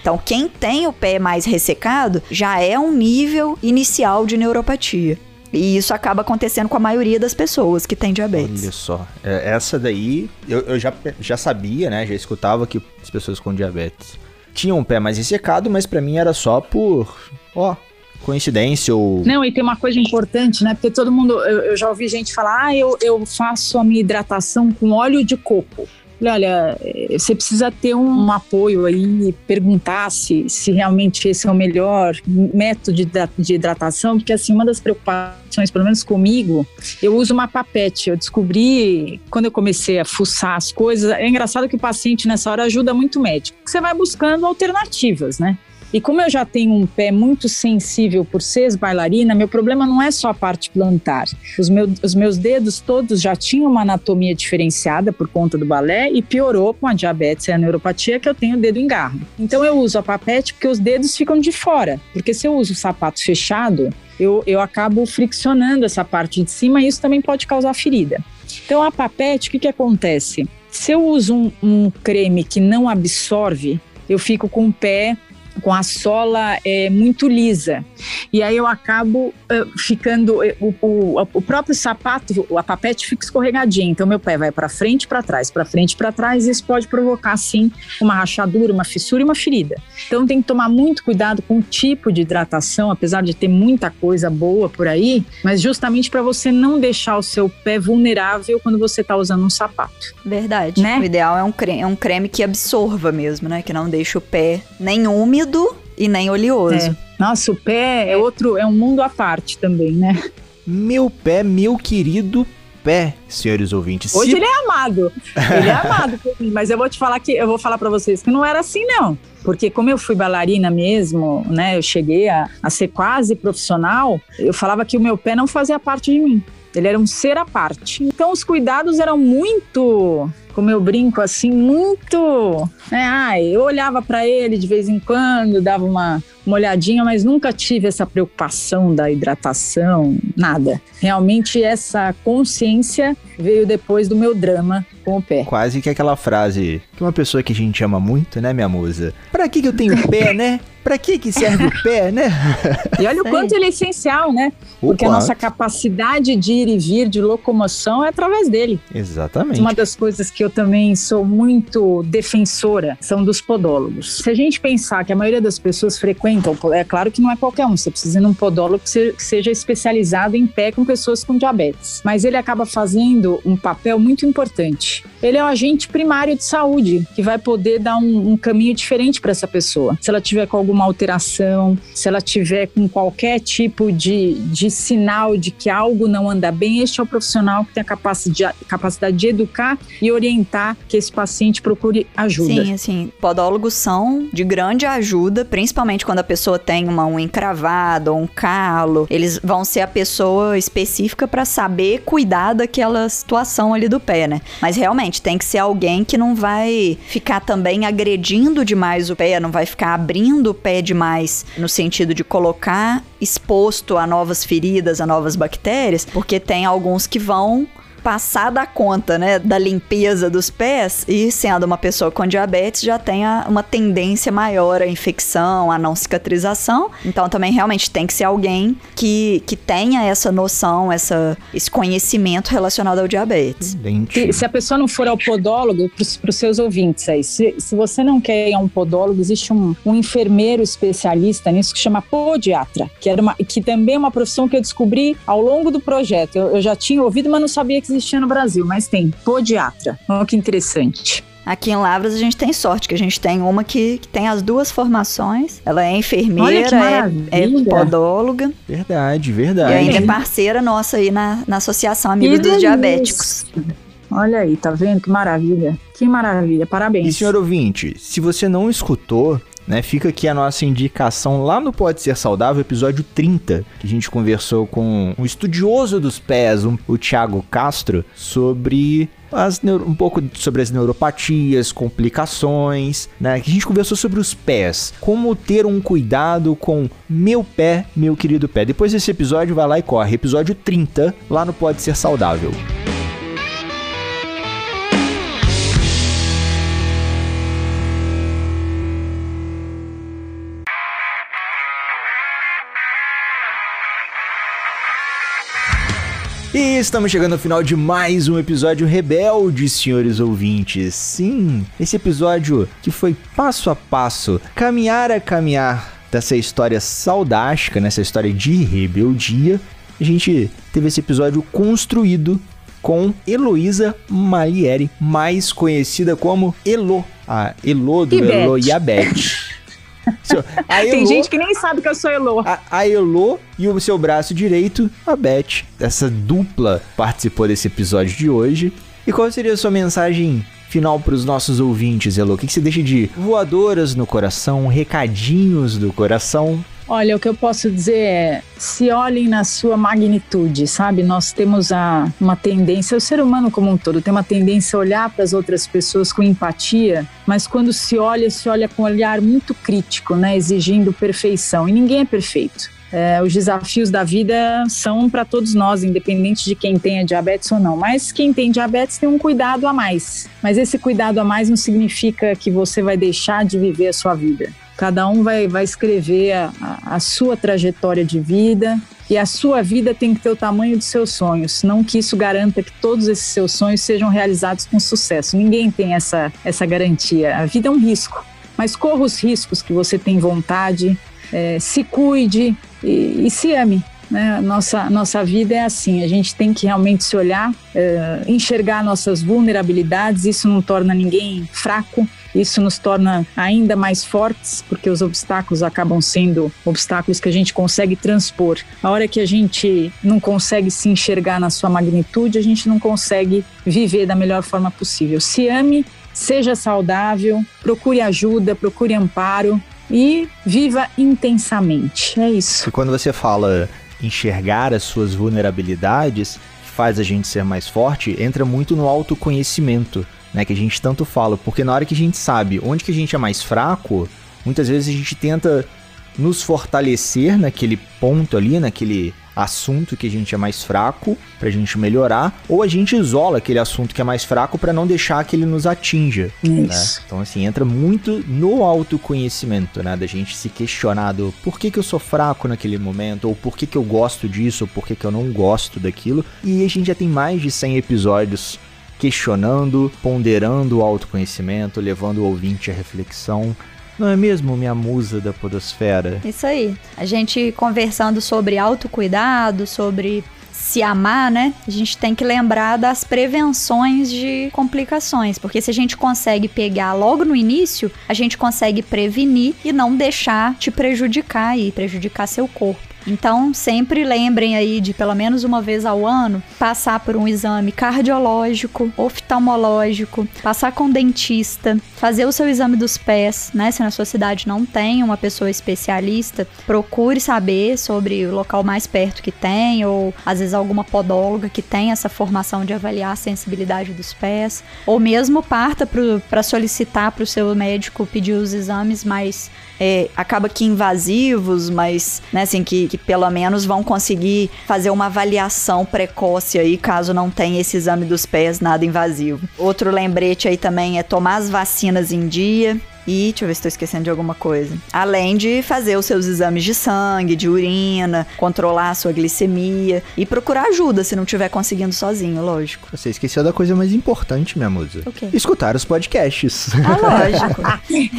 [SPEAKER 3] Então, quem tem o pé mais ressecado já é um nível inicial de neuropatia. E isso acaba acontecendo com a maioria das pessoas que tem diabetes.
[SPEAKER 1] Olha só, é, essa daí eu, eu já, já sabia, né? Já escutava que as pessoas com diabetes tinham o pé mais ressecado, mas para mim era só por, ó, coincidência ou.
[SPEAKER 2] Não, e tem uma coisa importante, né? Porque todo mundo, eu, eu já ouvi gente falar, ah, eu, eu faço a minha hidratação com óleo de coco olha, eh, você precisa ter um apoio aí, perguntar se, se realmente esse é o melhor método de hidratação, porque assim, uma das preocupações, pelo menos comigo, eu uso uma papete. Eu descobri, quando eu comecei a fuçar as coisas, é engraçado que o paciente nessa hora ajuda muito o médico. Você vai buscando alternativas, né? E como eu já tenho um pé muito sensível por ser bailarina, meu problema não é só a parte plantar. Os, meu, os meus dedos todos já tinham uma anatomia diferenciada por conta do balé e piorou com a diabetes e a neuropatia que eu tenho o dedo em garro. Então eu uso a papete porque os dedos ficam de fora. Porque se eu uso o sapato fechado, eu, eu acabo friccionando essa parte de cima e isso também pode causar ferida. Então a papete, o que, que acontece? Se eu uso um, um creme que não absorve, eu fico com o pé com a sola é, muito lisa. E aí eu acabo uh, ficando. Eh, o, o, o, próprio sapato, a papete fica escorregadinha. Então meu pé vai para frente, para trás, para frente, para trás. E isso pode provocar, sim, uma rachadura, uma fissura e uma ferida. Então tem que tomar muito cuidado com o tipo de hidratação, apesar de ter muita coisa boa por aí, mas justamente para você não deixar o seu pé vulnerável quando você está usando um sapato.
[SPEAKER 3] Verdade. Né? O ideal é um, creme, é um creme que absorva mesmo, né? Que não deixe o pé nem úmido úmido e nem oleoso.
[SPEAKER 2] É. Nossa, o pé é outro, é um mundo à parte também, né?
[SPEAKER 1] Meu pé, meu querido pé, senhores ouvintes.
[SPEAKER 2] Hoje Se... ele é amado. Ele é [LAUGHS] amado por mim, mas eu vou te falar que eu vou falar para vocês que não era assim não. Porque como eu fui bailarina mesmo, né, eu cheguei a, a ser quase profissional, eu falava que o meu pé não fazia parte de mim. Ele era um ser à parte. Então os cuidados eram muito como eu brinco assim, muito. Né? Ah, eu olhava para ele de vez em quando, dava uma, uma olhadinha, mas nunca tive essa preocupação da hidratação, nada. Realmente essa consciência veio depois do meu drama com o pé.
[SPEAKER 1] Quase que aquela frase que uma pessoa que a gente ama muito, né, minha musa? Pra que, que eu tenho pé, [LAUGHS] né? Pra que, que serve o pé, né?
[SPEAKER 2] E olha o [LAUGHS] quanto ele é essencial, né? O Porque quanto? a nossa capacidade de ir e vir, de locomoção, é através dele.
[SPEAKER 1] Exatamente.
[SPEAKER 2] Uma das coisas que eu também sou muito defensora são dos podólogos. Se a gente pensar que a maioria das pessoas frequentam, é claro que não é qualquer um, você precisa ir num podólogo que seja especializado em pé com pessoas com diabetes. Mas ele acaba fazendo um papel muito importante. Ele é o agente primário de saúde, que vai poder dar um, um caminho diferente para essa pessoa. Se ela tiver com alguma alteração, se ela tiver com qualquer tipo de, de sinal de que algo não anda bem, este é o profissional que tem a capacidade, capacidade de educar e orientar que esse paciente procure ajuda.
[SPEAKER 3] Sim, assim, podólogos são de grande ajuda, principalmente quando a pessoa tem uma unha encravada ou um calo. Eles vão ser a pessoa específica para saber cuidar daquela situação ali do pé, né? Mas realmente tem que ser alguém que não vai ficar também agredindo demais o pé, não vai ficar abrindo o pé demais no sentido de colocar exposto a novas feridas, a novas bactérias, porque tem alguns que vão passar da conta, né, da limpeza dos pés e sendo uma pessoa com diabetes já tem uma tendência maior à infecção, à não cicatrização. Então também realmente tem que ser alguém que, que tenha essa noção, essa, esse conhecimento relacionado ao diabetes.
[SPEAKER 2] Se, se a pessoa não for ao podólogo, para os seus ouvintes aí, se, se você não quer ir a um podólogo, existe um, um enfermeiro especialista nisso que chama podiatra, que, era uma, que também é uma profissão que eu descobri ao longo do projeto. Eu, eu já tinha ouvido, mas não sabia que existia no Brasil, mas tem podiatra. Olha que interessante.
[SPEAKER 3] Aqui em Lavras a gente tem sorte, que a gente tem uma que, que tem as duas formações. Ela é enfermeira, é, é podóloga.
[SPEAKER 1] Verdade, verdade.
[SPEAKER 3] E ainda é parceira nossa aí na, na Associação Amigos dos Diabéticos.
[SPEAKER 2] Olha aí, tá vendo? Que maravilha. Que maravilha. Parabéns.
[SPEAKER 1] E senhor ouvinte, se você não escutou, né, fica aqui a nossa indicação lá no Pode Ser Saudável, episódio 30, que a gente conversou com um estudioso dos pés, um, o Thiago Castro, sobre as um pouco sobre as neuropatias, complicações, né? Que a gente conversou sobre os pés, como ter um cuidado com meu pé, meu querido pé. Depois desse episódio, vai lá e corre, episódio 30, lá no Pode Ser Saudável. E estamos chegando ao final de mais um episódio rebelde, senhores ouvintes. Sim, esse episódio que foi passo a passo, caminhar a caminhar dessa história saudástica, nessa história de rebeldia. A gente teve esse episódio construído com Heloísa Malieri, mais conhecida como Elo, a Elo do Elo e a Beth.
[SPEAKER 2] Elo, [LAUGHS] Tem gente que nem sabe que eu sou Elo.
[SPEAKER 1] A, a Elo e o seu braço direito, a Beth. Essa dupla participou desse episódio de hoje. E qual seria a sua mensagem final para os nossos ouvintes, Elo? O que, que você deixa de voadoras no coração, recadinhos do coração
[SPEAKER 2] Olha, o que eu posso dizer é: se olhem na sua magnitude, sabe? Nós temos a, uma tendência, o ser humano como um todo tem uma tendência a olhar para as outras pessoas com empatia, mas quando se olha, se olha com um olhar muito crítico, né? Exigindo perfeição. E ninguém é perfeito. É, os desafios da vida são para todos nós, independente de quem tenha diabetes ou não. Mas quem tem diabetes tem um cuidado a mais. Mas esse cuidado a mais não significa que você vai deixar de viver a sua vida. Cada um vai, vai escrever a, a, sua trajetória de vida e a sua vida tem que ter o tamanho dos seus sonhos, não que isso garanta que todos esses seus sonhos sejam realizados com sucesso. Ninguém tem essa, essa garantia. A vida é um risco, mas corra os riscos que você tem vontade, é, se cuide e, e se ame. Né? Nossa, nossa vida é assim, a gente tem que realmente se olhar, é, enxergar nossas vulnerabilidades, isso não torna ninguém fraco, isso nos torna ainda mais fortes, porque os obstáculos acabam sendo obstáculos que a gente consegue transpor. A hora que a gente não consegue se enxergar na sua magnitude, a gente não consegue viver da melhor forma possível. Se ame, seja saudável, procure ajuda, procure amparo e viva intensamente. É isso.
[SPEAKER 1] E quando você fala enxergar as suas vulnerabilidades, faz a gente ser mais forte, entra muito no autoconhecimento né, que a gente tanto fala, porque na hora que a gente sabe onde que a gente é mais fraco, muitas vezes a gente tenta nos fortalecer naquele ponto ali, naquele assunto que a gente é mais fraco pra gente melhorar, ou a gente isola aquele assunto que é mais fraco para não deixar que ele nos atinja. Né? Então, assim, entra muito no autoconhecimento, né? Da gente se questionar do por que, que eu sou fraco naquele momento, ou por que, que eu gosto disso, ou por que, que eu não gosto daquilo. E a gente já tem mais de 100 episódios questionando, ponderando o autoconhecimento, levando o ouvinte à reflexão. Não é mesmo, minha musa da podosfera?
[SPEAKER 3] Isso aí. A gente conversando sobre autocuidado, sobre se amar, né? A gente tem que lembrar das prevenções de complicações, porque se a gente consegue pegar logo no início, a gente consegue prevenir e não deixar te prejudicar e prejudicar seu corpo. Então, sempre lembrem aí de pelo menos uma vez ao ano passar por um exame cardiológico, oftalmológico, passar com dentista, fazer o seu exame dos pés, né? Se na sua cidade não tem uma pessoa especialista, procure saber sobre o local mais perto que tem, ou às vezes alguma podóloga que tem essa formação de avaliar a sensibilidade dos pés, ou mesmo parta para solicitar para o seu médico pedir os exames mais é, acaba que invasivos, mas né, assim, que, que pelo menos vão conseguir fazer uma avaliação precoce aí, caso não tenha esse exame dos pés nada invasivo. Outro lembrete aí também é tomar as vacinas em dia. E deixa eu ver se estou esquecendo de alguma coisa. Além de fazer os seus exames de sangue, de urina, controlar a sua glicemia e procurar ajuda se não estiver conseguindo sozinho, lógico.
[SPEAKER 1] Você esqueceu da coisa mais importante, minha musa.
[SPEAKER 3] O quê?
[SPEAKER 1] Escutar os podcasts.
[SPEAKER 3] Ah, lógico.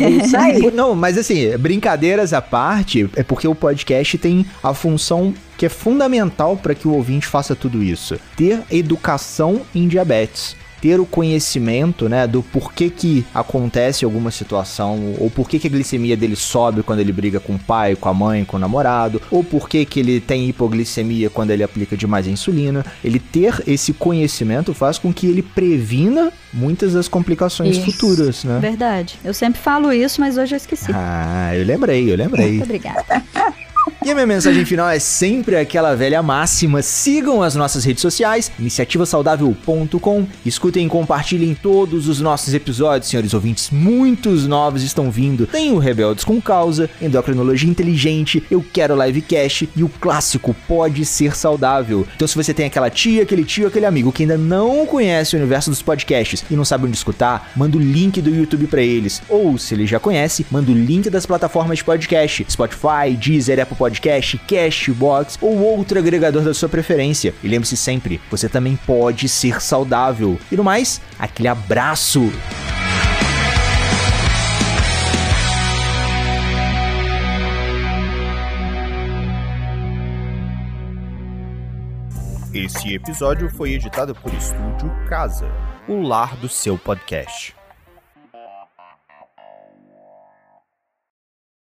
[SPEAKER 1] é [LAUGHS] isso aí. Não, mas assim, brincadeiras à parte, é porque o podcast tem a função que é fundamental para que o ouvinte faça tudo isso: ter educação em diabetes. Ter o conhecimento, né, do porquê que acontece alguma situação, ou porquê que a glicemia dele sobe quando ele briga com o pai, com a mãe, com o namorado, ou porquê que ele tem hipoglicemia quando ele aplica demais a insulina. Ele ter esse conhecimento faz com que ele previna muitas das complicações isso. futuras, né?
[SPEAKER 3] Verdade. Eu sempre falo isso, mas hoje eu esqueci.
[SPEAKER 1] Ah, eu lembrei, eu lembrei.
[SPEAKER 3] Muito obrigada. [LAUGHS]
[SPEAKER 1] E a minha mensagem final é sempre aquela velha máxima: sigam as nossas redes sociais, iniciativasaudável.com. Escutem e compartilhem todos os nossos episódios, senhores ouvintes. Muitos novos estão vindo. Tem o Rebeldes com Causa, Endocrinologia Inteligente, Eu Quero Livecast e o clássico Pode Ser Saudável. Então, se você tem aquela tia, aquele tio, aquele amigo que ainda não conhece o universo dos podcasts e não sabe onde escutar, manda o link do YouTube para eles. Ou, se ele já conhece, manda o link das plataformas de podcast: Spotify, Deezer, Apple Podcast Podcast, Cashbox ou outro agregador da sua preferência. E lembre-se sempre, você também pode ser saudável. E no mais, aquele abraço! Esse episódio foi editado por Estúdio Casa, o lar do seu podcast.